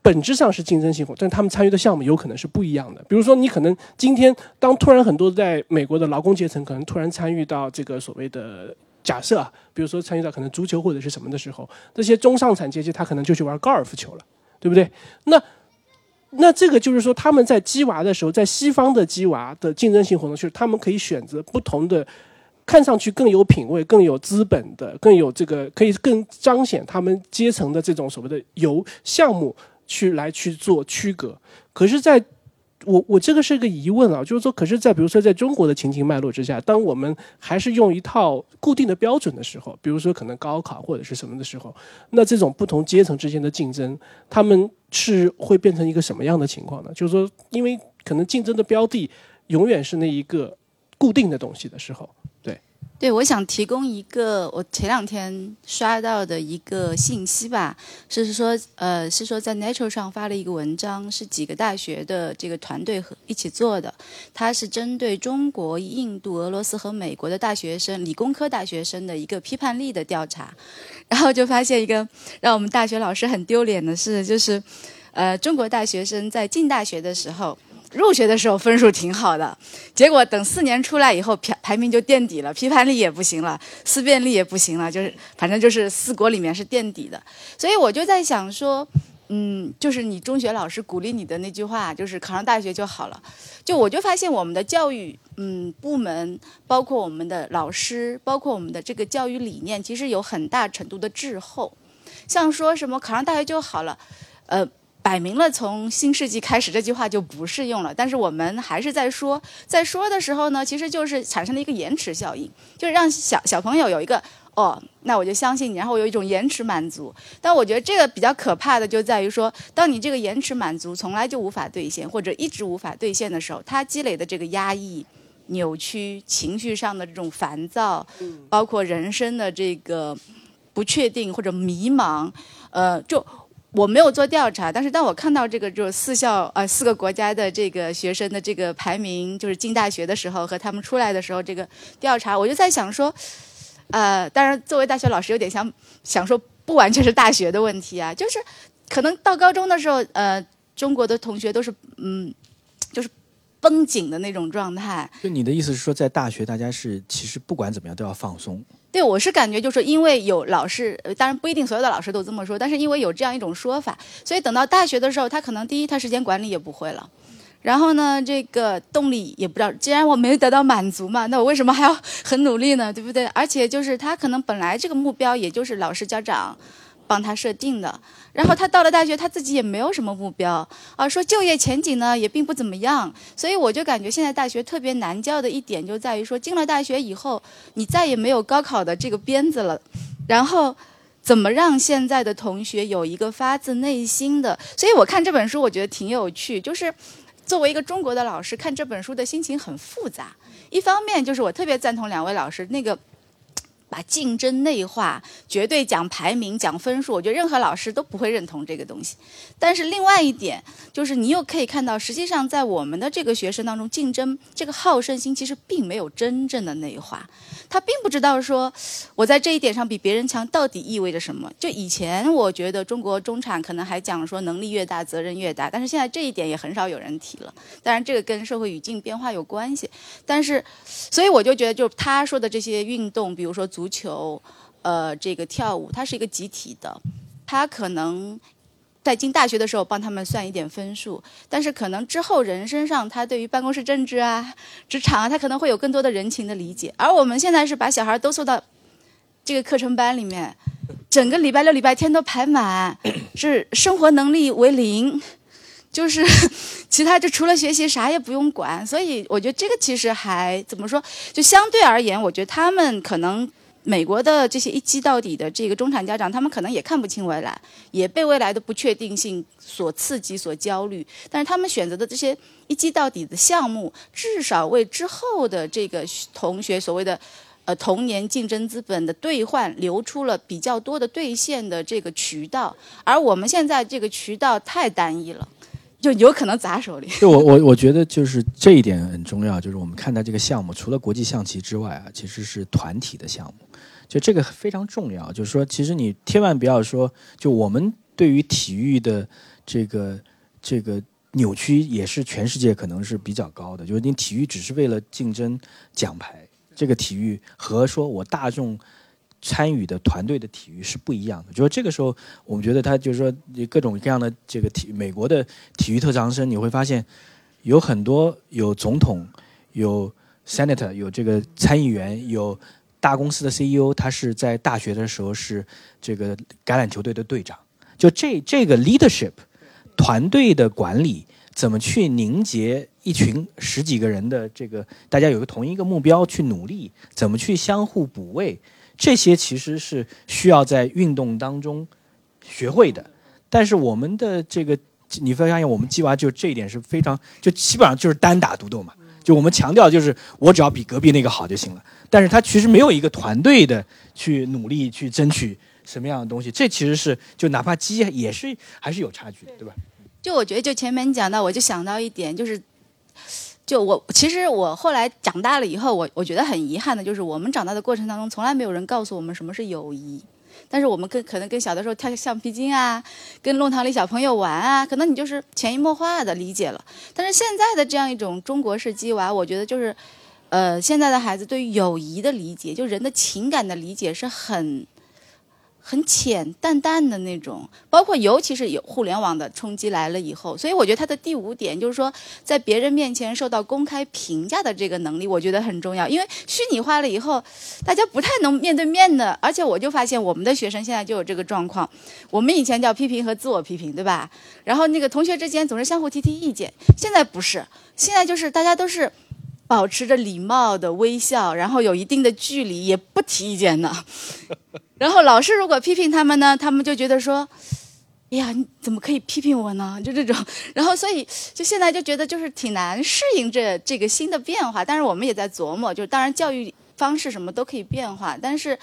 本质上是竞争性活动，但他们参与的项目有可能是不一样的。比如说，你可能今天当突然很多在美国的劳工阶层可能突然参与到这个所谓的假设啊，比如说参与到可能足球或者是什么的时候，这些中上产阶级他可能就去玩高尔夫球了，对不对？那那这个就是说，他们在鸡娃的时候，在西方的鸡娃的竞争性活动，就是他们可以选择不同的，看上去更有品位、更有资本的、更有这个可以更彰显他们阶层的这种所谓的游项目去来去做区隔。可是，在我我这个是个疑问啊，就是说，可是，在比如说在中国的情景脉络之下，当我们还是用一套固定的标准的时候，比如说可能高考或者是什么的时候，那这种不同阶层之间的竞争，他们是会变成一个什么样的情况呢？就是说，因为可能竞争的标的永远是那一个固定的东西的时候，对，我想提供一个我前两天刷到的一个信息吧，是说，呃，是说在 Nature 上发了一个文章，是几个大学的这个团队和一起做的，它是针对中国、印度、俄罗斯和美国的大学生、理工科大学生的一个批判力的调查，然后就发现一个让我们大学老师很丢脸的事，就是，呃，中国大学生在进大学的时候。入学的时候分数挺好的，结果等四年出来以后排排名就垫底了，批判力也不行了，思辨力也不行了，就是反正就是四国里面是垫底的。所以我就在想说，嗯，就是你中学老师鼓励你的那句话，就是考上大学就好了。就我就发现我们的教育，嗯，部门包括我们的老师，包括我们的这个教育理念，其实有很大程度的滞后。像说什么考上大学就好了，呃。摆明了，从新世纪开始，这句话就不适用了。但是我们还是在说，在说的时候呢，其实就是产生了一个延迟效应，就是让小小朋友有一个哦，那我就相信你，然后有一种延迟满足。但我觉得这个比较可怕的就在于说，当你这个延迟满足从来就无法兑现，或者一直无法兑现的时候，它积累的这个压抑、扭曲、情绪上的这种烦躁，包括人生的这个不确定或者迷茫，呃，就。我没有做调查，但是当我看到这个就是四校呃四个国家的这个学生的这个排名，就是进大学的时候和他们出来的时候这个调查，我就在想说，呃，当然作为大学老师有点想想说，不完全是大学的问题啊，就是可能到高中的时候，呃，中国的同学都是嗯，就是绷紧的那种状态。就你的意思是说，在大学大家是其实不管怎么样都要放松。对，我是感觉就是因为有老师，当然不一定所有的老师都这么说，但是因为有这样一种说法，所以等到大学的时候，他可能第一他时间管理也不会了，然后呢，这个动力也不知道，既然我没得到满足嘛，那我为什么还要 很努力呢？对不对？而且就是他可能本来这个目标也就是老师家长。帮他设定的，然后他到了大学，他自己也没有什么目标啊，说就业前景呢也并不怎么样，所以我就感觉现在大学特别难教的一点就在于说，进了大学以后，你再也没有高考的这个鞭子了，然后怎么让现在的同学有一个发自内心的？所以我看这本书，我觉得挺有趣，就是作为一个中国的老师看这本书的心情很复杂，一方面就是我特别赞同两位老师那个。把竞争内化，绝对讲排名、讲分数，我觉得任何老师都不会认同这个东西。但是另外一点，就是你又可以看到，实际上在我们的这个学生当中，竞争这个好胜心其实并没有真正的内化。他并不知道说，我在这一点上比别人强到底意味着什么。就以前我觉得中国中产可能还讲说能力越大责任越大，但是现在这一点也很少有人提了。当然这个跟社会语境变化有关系，但是所以我就觉得，就他说的这些运动，比如说足球，呃，这个跳舞，它是一个集体的，他可能。在进大学的时候帮他们算一点分数，但是可能之后人身上他对于办公室政治啊、职场啊，他可能会有更多的人情的理解。而我们现在是把小孩都送到这个课程班里面，整个礼拜六、礼拜天都排满，是生活能力为零，就是 其他就除了学习啥也不用管。所以我觉得这个其实还怎么说，就相对而言，我觉得他们可能。美国的这些一击到底的这个中产家长，他们可能也看不清未来，也被未来的不确定性所刺激、所焦虑。但是他们选择的这些一击到底的项目，至少为之后的这个同学所谓的呃童年竞争资本的兑换留出了比较多的兑现的这个渠道。而我们现在这个渠道太单一了，就有可能砸手里。就我我我觉得就是这一点很重要，就是我们看待这个项目，除了国际象棋之外啊，其实是团体的项目。就这个非常重要，就是说，其实你千万不要说，就我们对于体育的这个这个扭曲，也是全世界可能是比较高的。就是你体育只是为了竞争奖牌，这个体育和说我大众参与的团队的体育是不一样的。就是这个时候，我们觉得他就是说，各种各样的这个体美国的体育特长生，你会发现有很多有总统、有 senator、有这个参议员、有。大公司的 CEO，他是在大学的时候是这个橄榄球队的队长。就这这个 leadership，团队的管理，怎么去凝结一群十几个人的这个大家有个同一个目标去努力，怎么去相互补位，这些其实是需要在运动当中学会的。但是我们的这个，你会发现我们鸡娃就这一点是非常，就基本上就是单打独斗嘛。就我们强调就是我只要比隔壁那个好就行了。但是他其实没有一个团队的去努力去争取什么样的东西，这其实是就哪怕鸡也是还是有差距的，对吧？就我觉得，就前面讲到，我就想到一点，就是就我其实我后来长大了以后，我我觉得很遗憾的就是，我们长大的过程当中，从来没有人告诉我们什么是友谊。但是我们跟可能跟小的时候跳橡皮筋啊，跟弄堂里小朋友玩啊，可能你就是潜移默化的理解了。但是现在的这样一种中国式鸡娃，我觉得就是。呃，现在的孩子对于友谊的理解，就人的情感的理解是很很浅淡淡的那种，包括尤其是有互联网的冲击来了以后，所以我觉得他的第五点就是说，在别人面前受到公开评价的这个能力，我觉得很重要。因为虚拟化了以后，大家不太能面对面的，而且我就发现我们的学生现在就有这个状况，我们以前叫批评和自我批评，对吧？然后那个同学之间总是相互提提意见，现在不是，现在就是大家都是。保持着礼貌的微笑，然后有一定的距离，也不提意见呢。然后老师如果批评他们呢，他们就觉得说：“哎呀，你怎么可以批评我呢？” 就这种。然后所以就现在就觉得就是挺难适应这这个新的变化。但是我们也在琢磨，就当然教育方式什么都可以变化。但是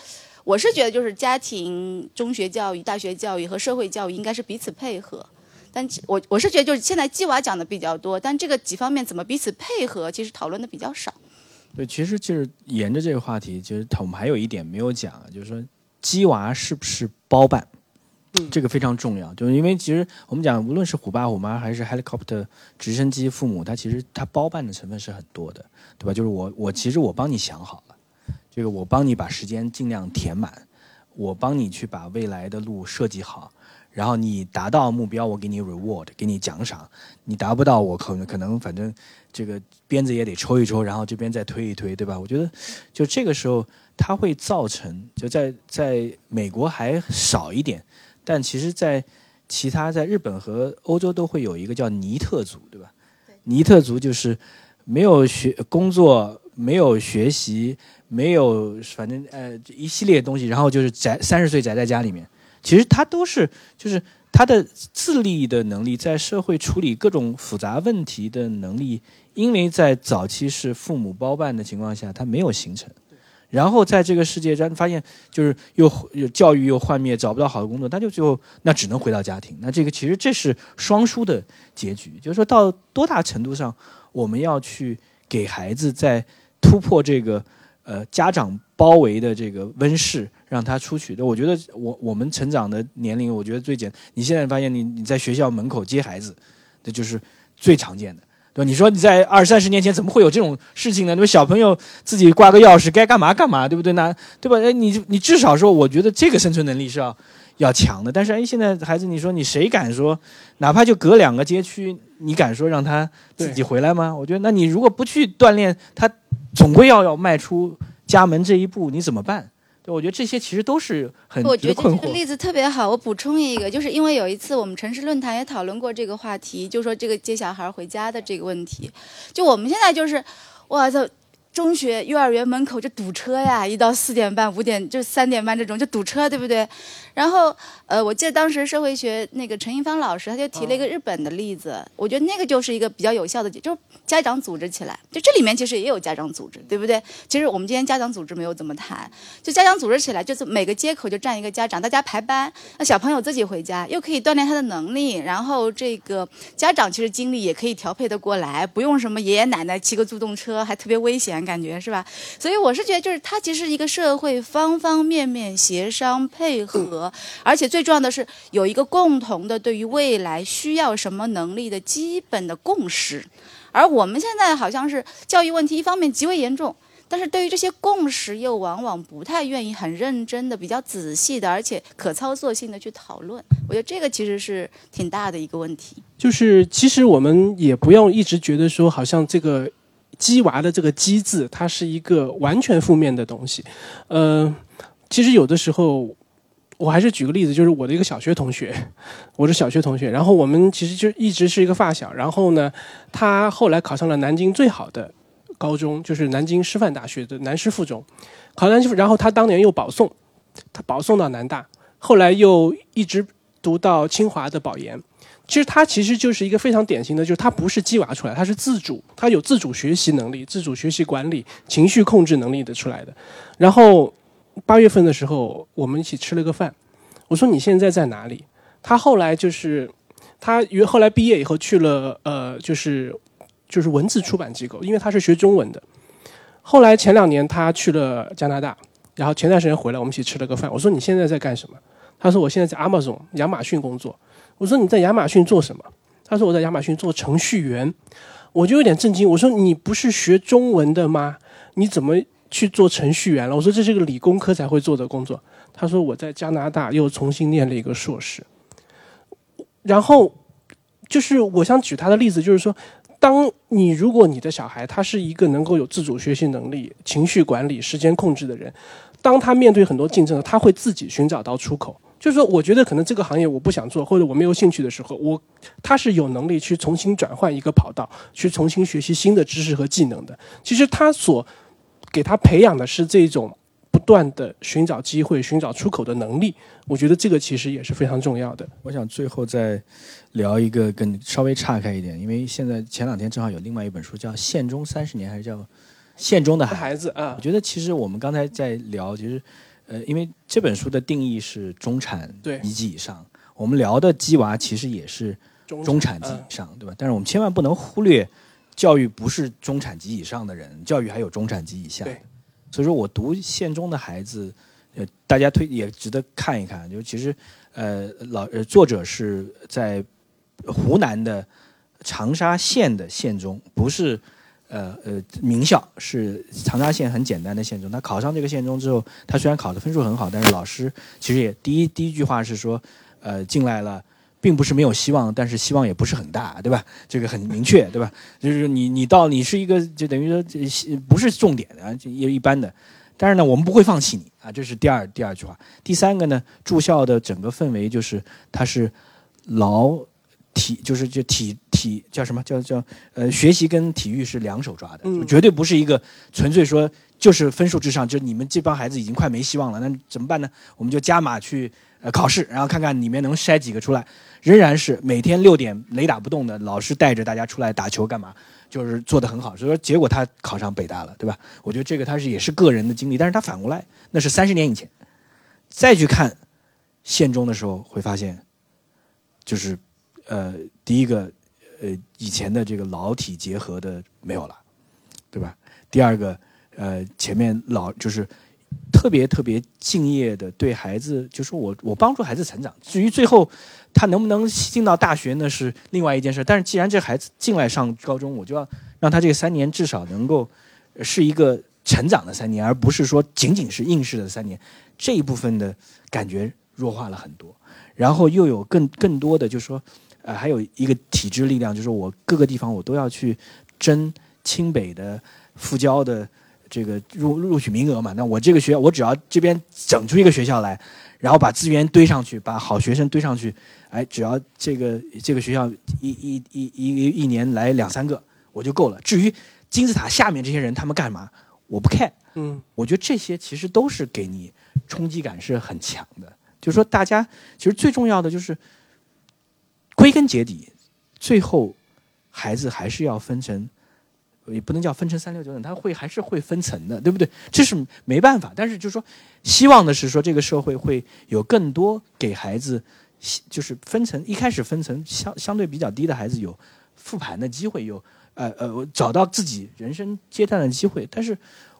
我是觉得就是家庭、中学教育、大学教育和社会教育应该是彼此配合。但我我是觉得，就是现在鸡娃讲的比较多，但这个几方面怎么彼此配合，其实讨论的比较少。对，其实就是沿着这个话题，其实我们还有一点没有讲，就是说鸡娃是不是包办？嗯，这个非常重要，就是因为其实我们讲，无论是虎爸虎妈还是 helicopter 直升机父母，他其实他包办的成分是很多的，对吧？就是我我其实我帮你想好了，这个我帮你把时间尽量填满，我帮你去把未来的路设计好。然后你达到目标，我给你 reward，给你奖赏；你达不到，我可能可能反正这个鞭子也得抽一抽，然后这边再推一推，对吧？我觉得就这个时候，它会造成就在在美国还少一点，但其实，在其他在日本和欧洲都会有一个叫尼特族，对吧？尼特族就是没有学工作，没有学习，没有反正呃一系列东西，然后就是宅三十岁宅在家里面。其实他都是，就是他的自立的能力，在社会处理各种复杂问题的能力，因为在早期是父母包办的情况下，他没有形成。然后在这个世界上发现，就是又又教育又幻灭，找不到好的工作，他就最后那只能回到家庭。那这个其实这是双输的结局，就是说到多大程度上，我们要去给孩子在突破这个呃家长包围的这个温室。让他出去。我觉得我我们成长的年龄，我觉得最简。你现在发现你你在学校门口接孩子，这就是最常见的，对吧？你说你在二三十年前怎么会有这种事情呢？那么小朋友自己挂个钥匙，该干嘛干嘛，对不对？那对吧？哎，你你至少说，我觉得这个生存能力是要要强的。但是哎，现在孩子，你说你谁敢说，哪怕就隔两个街区，你敢说让他自己回来吗？我觉得，那你如果不去锻炼，他总归要要迈出家门这一步，你怎么办？对，我觉得这些其实都是很我觉得。这个例子特别好，我补充一个，就是因为有一次我们城市论坛也讨论过这个话题，就说这个接小孩回家的这个问题。就我们现在就是，哇操！中学、幼儿园门口就堵车呀，一到四点半、五点就三点半这种就堵车，对不对？然后，呃，我记得当时社会学那个陈一芳老师他就提了一个日本的例子，我觉得那个就是一个比较有效的，就是家长组织起来，就这里面其实也有家长组织，对不对？其实我们今天家长组织没有怎么谈，就家长组织起来，就是每个街口就站一个家长，大家排班，那小朋友自己回家又可以锻炼他的能力，然后这个家长其实精力也可以调配得过来，不用什么爷爷奶奶骑个助动车还特别危险感觉是吧？所以我是觉得就是它其实一个社会方方面面协商配合。而且最重要的是有一个共同的对于未来需要什么能力的基本的共识，而我们现在好像是教育问题一方面极为严重，但是对于这些共识又往往不太愿意很认真的、比较仔细的，而且可操作性的去讨论。我觉得这个其实是挺大的一个问题。就是其实我们也不用一直觉得说，好像这个“鸡娃”的这个“鸡”字，它是一个完全负面的东西。呃，其实有的时候。我还是举个例子，就是我的一个小学同学，我是小学同学，然后我们其实就一直是一个发小。然后呢，他后来考上了南京最好的高中，就是南京师范大学的南师附中，考南师附。然后他当年又保送，他保送到南大，后来又一直读到清华的保研。其实他其实就是一个非常典型的，就是他不是鸡娃出来，他是自主，他有自主学习能力、自主学习管理、情绪控制能力的出来的。然后。八月份的时候，我们一起吃了个饭。我说：“你现在在哪里？”他后来就是，他后来毕业以后去了呃，就是就是文字出版机构，因为他是学中文的。后来前两年他去了加拿大，然后前段时间回来，我们一起吃了个饭。我说：“你现在在干什么？”他说：“我现在在 Amazon 亚马逊工作。”我说：“你在亚马逊做什么？”他说：“我在亚马逊做程序员。”我就有点震惊。我说：“你不是学中文的吗？你怎么？”去做程序员了。我说这是个理工科才会做的工作。他说我在加拿大又重新念了一个硕士。然后就是我想举他的例子，就是说，当你如果你的小孩他是一个能够有自主学习能力、情绪管理、时间控制的人，当他面对很多竞争，他会自己寻找到出口。就是说，我觉得可能这个行业我不想做，或者我没有兴趣的时候，我他是有能力去重新转换一个跑道，去重新学习新的知识和技能的。其实他所给他培养的是这种不断的寻找机会、寻找出口的能力，我觉得这个其实也是非常重要的。我想最后再聊一个跟稍微岔开一点，因为现在前两天正好有另外一本书叫《县中三十年》，还是叫《县中的孩子》啊。我觉得其实我们刚才在聊，其实呃，因为这本书的定义是中产一级以上，我们聊的鸡娃其实也是中产级以上，对吧？但是我们千万不能忽略。教育不是中产级以上的人，教育还有中产级以下。所以说我读县中的孩子，呃，大家推也值得看一看。就其实，呃，老呃作者是在湖南的长沙县的县中，不是呃呃名校，是长沙县很简单的县中。他考上这个县中之后，他虽然考的分数很好，但是老师其实也第一第一句话是说，呃，进来了。并不是没有希望，但是希望也不是很大，对吧？这个很明确，对吧？就是你，你到你是一个，就等于说不是重点的，就一般的。但是呢，我们不会放弃你啊，这是第二第二句话。第三个呢，住校的整个氛围就是它是劳体，就是就体体叫什么叫叫呃，学习跟体育是两手抓的，绝对不是一个纯粹说就是分数至上，就你们这帮孩子已经快没希望了，那怎么办呢？我们就加码去呃考试，然后看看里面能筛几个出来。仍然是每天六点雷打不动的，老师带着大家出来打球干嘛？就是做得很好，所以说结果他考上北大了，对吧？我觉得这个他是也是个人的经历，但是他反过来那是三十年以前，再去看县中的时候会发现，就是呃第一个呃以前的这个老体结合的没有了，对吧？第二个呃前面老就是。特别特别敬业的对孩子，就是我我帮助孩子成长。至于最后他能不能进到大学，那是另外一件事。但是既然这孩子进来上高中，我就要让他这个三年至少能够是一个成长的三年，而不是说仅仅是应试的三年。这一部分的感觉弱化了很多，然后又有更更多的，就是说，呃，还有一个体制力量，就是我各个地方我都要去争清北的复交的。这个入录取名额嘛，那我这个学校我只要这边整出一个学校来，然后把资源堆上去，把好学生堆上去，哎，只要这个这个学校一一一一一年来两三个我就够了。至于金字塔下面这些人他们干嘛，我不 care。嗯，我觉得这些其实都是给你冲击感是很强的。就是说，大家其实最重要的就是归根结底，最后孩子还是要分成，也不能叫分成三六九等，他会还是会分层的，对不对？这是没办法。但是就是说，希望的是说，这个社会会有更多给孩子，就是分层一开始分层相相对比较低的孩子有复盘的机会，有呃呃找到自己人生阶段的机会。但是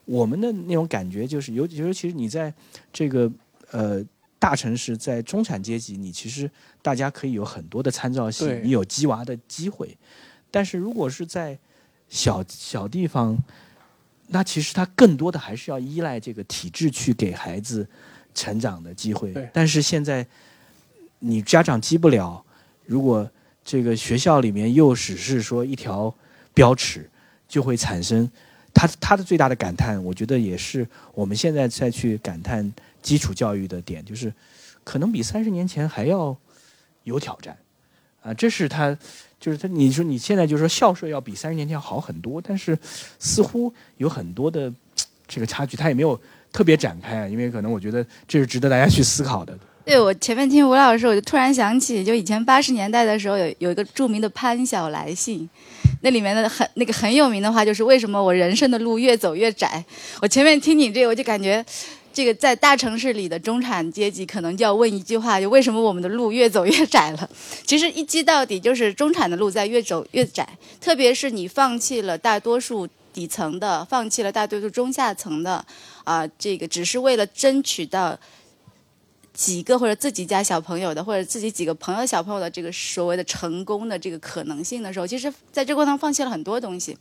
我们的那种感觉就是，尤尤其是你在这个呃。大城市在中产阶级，你其实大家可以有很多的参照系，你有鸡娃的机会。但是如果是在小小地方，那其实他更多的还是要依赖这个体制去给孩子成长的机会。但是现在你家长积不了，如果这个学校里面又只是说一条标尺，就会产生他他的最大的感叹。我觉得也是我们现在再去感叹。基础教育的点就是，可能比三十年前还要有挑战，啊，这是他，就是他。你说你现在就说校舍要比三十年前好很多，但是似乎有很多的这个差距，他也没有特别展开啊，因为可能我觉得这是值得大家去思考的。对我前面听吴老师，我就突然想起，就以前八十年代的时候，有有一个著名的潘晓来信，那里面的很那个很有名的话就是为什么我人生的路越走越窄。我前面听你这个，我就感觉。这个在大城市里的中产阶级可能就要问一句话：就为什么我们的路越走越窄了？其实一击到底就是中产的路在越走越窄。特别是你放弃了大多数底层的，放弃了大多数中下层的，啊，这个只是为了争取到几个或者自己家小朋友的，或者自己几个朋友小朋友的这个所谓的成功的这个可能性的时候，其实在这过程中放弃了很多东西。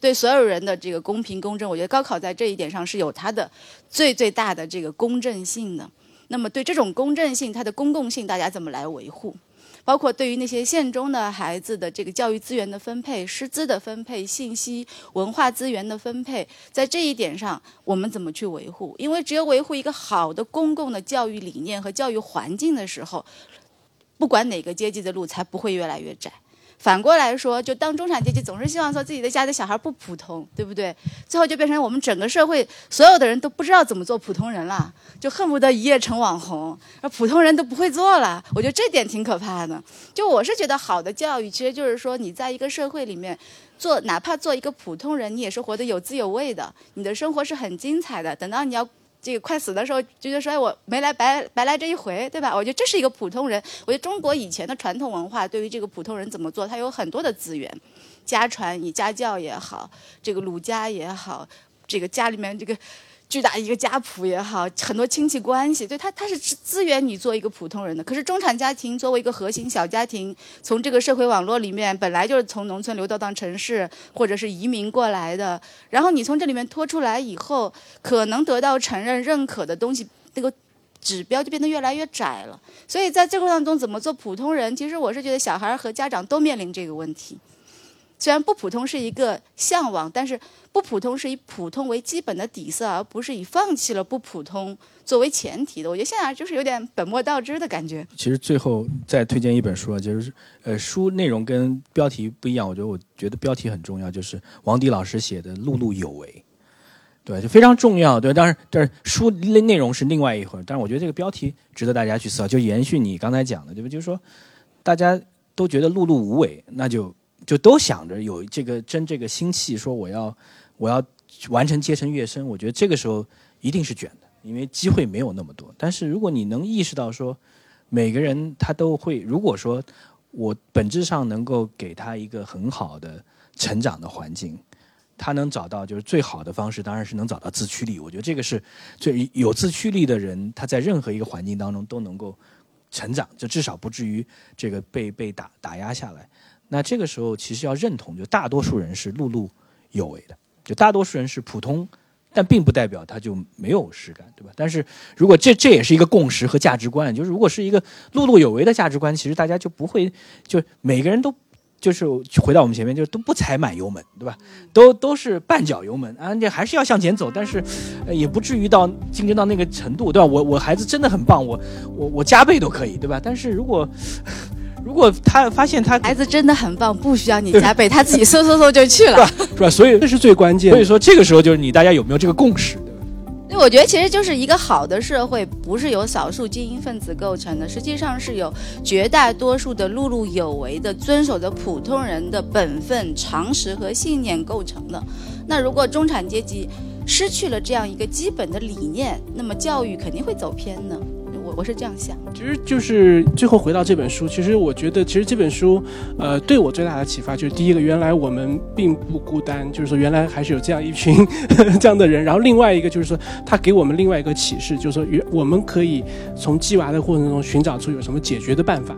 对所有人的这个公平公正，我觉得高考在这一点上是有它的最最大的这个公正性的。那么对这种公正性，它的公共性，大家怎么来维护？包括对于那些县中的孩子的这个教育资源的分配、师资的分配、信息文化资源的分配，在这一点上，我们怎么去维护？因为只有维护一个好的公共的教育理念和教育环境的时候，不管哪个阶级的路才不会越来越窄。反过来说，就当中产阶级总是希望说自己的家的小孩不普通，对不对？最后就变成我们整个社会所有的人都不知道怎么做普通人了，就恨不得一夜成网红，而普通人都不会做了。我觉得这点挺可怕的。就我是觉得好的教育，其实就是说你在一个社会里面做，哪怕做一个普通人，你也是活得有滋有味的，你的生活是很精彩的。等到你要。这个快死的时候就，觉得说，哎，我没来白白来这一回，对吧？我觉得这是一个普通人。我觉得中国以前的传统文化对于这个普通人怎么做，他有很多的资源，家传，以家教也好，这个儒家也好，这个家里面这个。巨大一个家谱也好，很多亲戚关系，对他他是资源你做一个普通人的。可是中产家庭作为一个核心小家庭，从这个社会网络里面本来就是从农村流到到城市，或者是移民过来的，然后你从这里面拖出来以后，可能得到承认认可的东西，那个指标就变得越来越窄了。所以在这个过程中怎么做普通人，其实我是觉得小孩和家长都面临这个问题。虽然不普通是一个向往，但是不普通是以普通为基本的底色，而不是以放弃了不普通作为前提的。我觉得现在就是有点本末倒置的感觉。其实最后再推荐一本书啊，就是呃，书内容跟标题不一样。我觉得我觉得标题很重要，就是王迪老师写的《碌碌有为》，对，就非常重要。对，当然，但是书内内容是另外一回。但是我觉得这个标题值得大家去思考，就延续你刚才讲的，对吧？就是说，大家都觉得碌碌无为，那就。就都想着有这个争这个心气，说我要我要完成阶层跃升。我觉得这个时候一定是卷的，因为机会没有那么多。但是如果你能意识到说，每个人他都会，如果说我本质上能够给他一个很好的成长的环境，他能找到就是最好的方式，当然是能找到自驱力。我觉得这个是最有自驱力的人，他在任何一个环境当中都能够成长，就至少不至于这个被被打打压下来。那这个时候其实要认同，就大多数人是碌碌有为的，就大多数人是普通，但并不代表他就没有实感，对吧？但是如果这这也是一个共识和价值观，就是如果是一个碌碌有为的价值观，其实大家就不会就每个人都就是回到我们前面，就是都不踩满油门，对吧？都都是半脚油门啊，这还是要向前走，但是也不至于到竞争到那个程度，对吧？我我孩子真的很棒，我我我加倍都可以，对吧？但是如果如果他发现他孩子真的很棒，不需要你加倍，他自己嗖嗖嗖就去了，是吧？所以这是最关键。所以说这个时候就是你大家有没有这个共识？所以我觉得其实就是一个好的社会，不是由少数精英分子构成的，实际上是由绝大多数的碌碌有为的、遵守着普通人的本分、常识和信念构成的。那如果中产阶级失去了这样一个基本的理念，那么教育肯定会走偏的。我是这样想，其实就是最后回到这本书，其实我觉得，其实这本书，呃，对我最大的启发就是第一个，原来我们并不孤单，就是说原来还是有这样一群 这样的人。然后另外一个就是说，他给我们另外一个启示，就是说，原我们可以从鸡娃的过程中寻找出有什么解决的办法。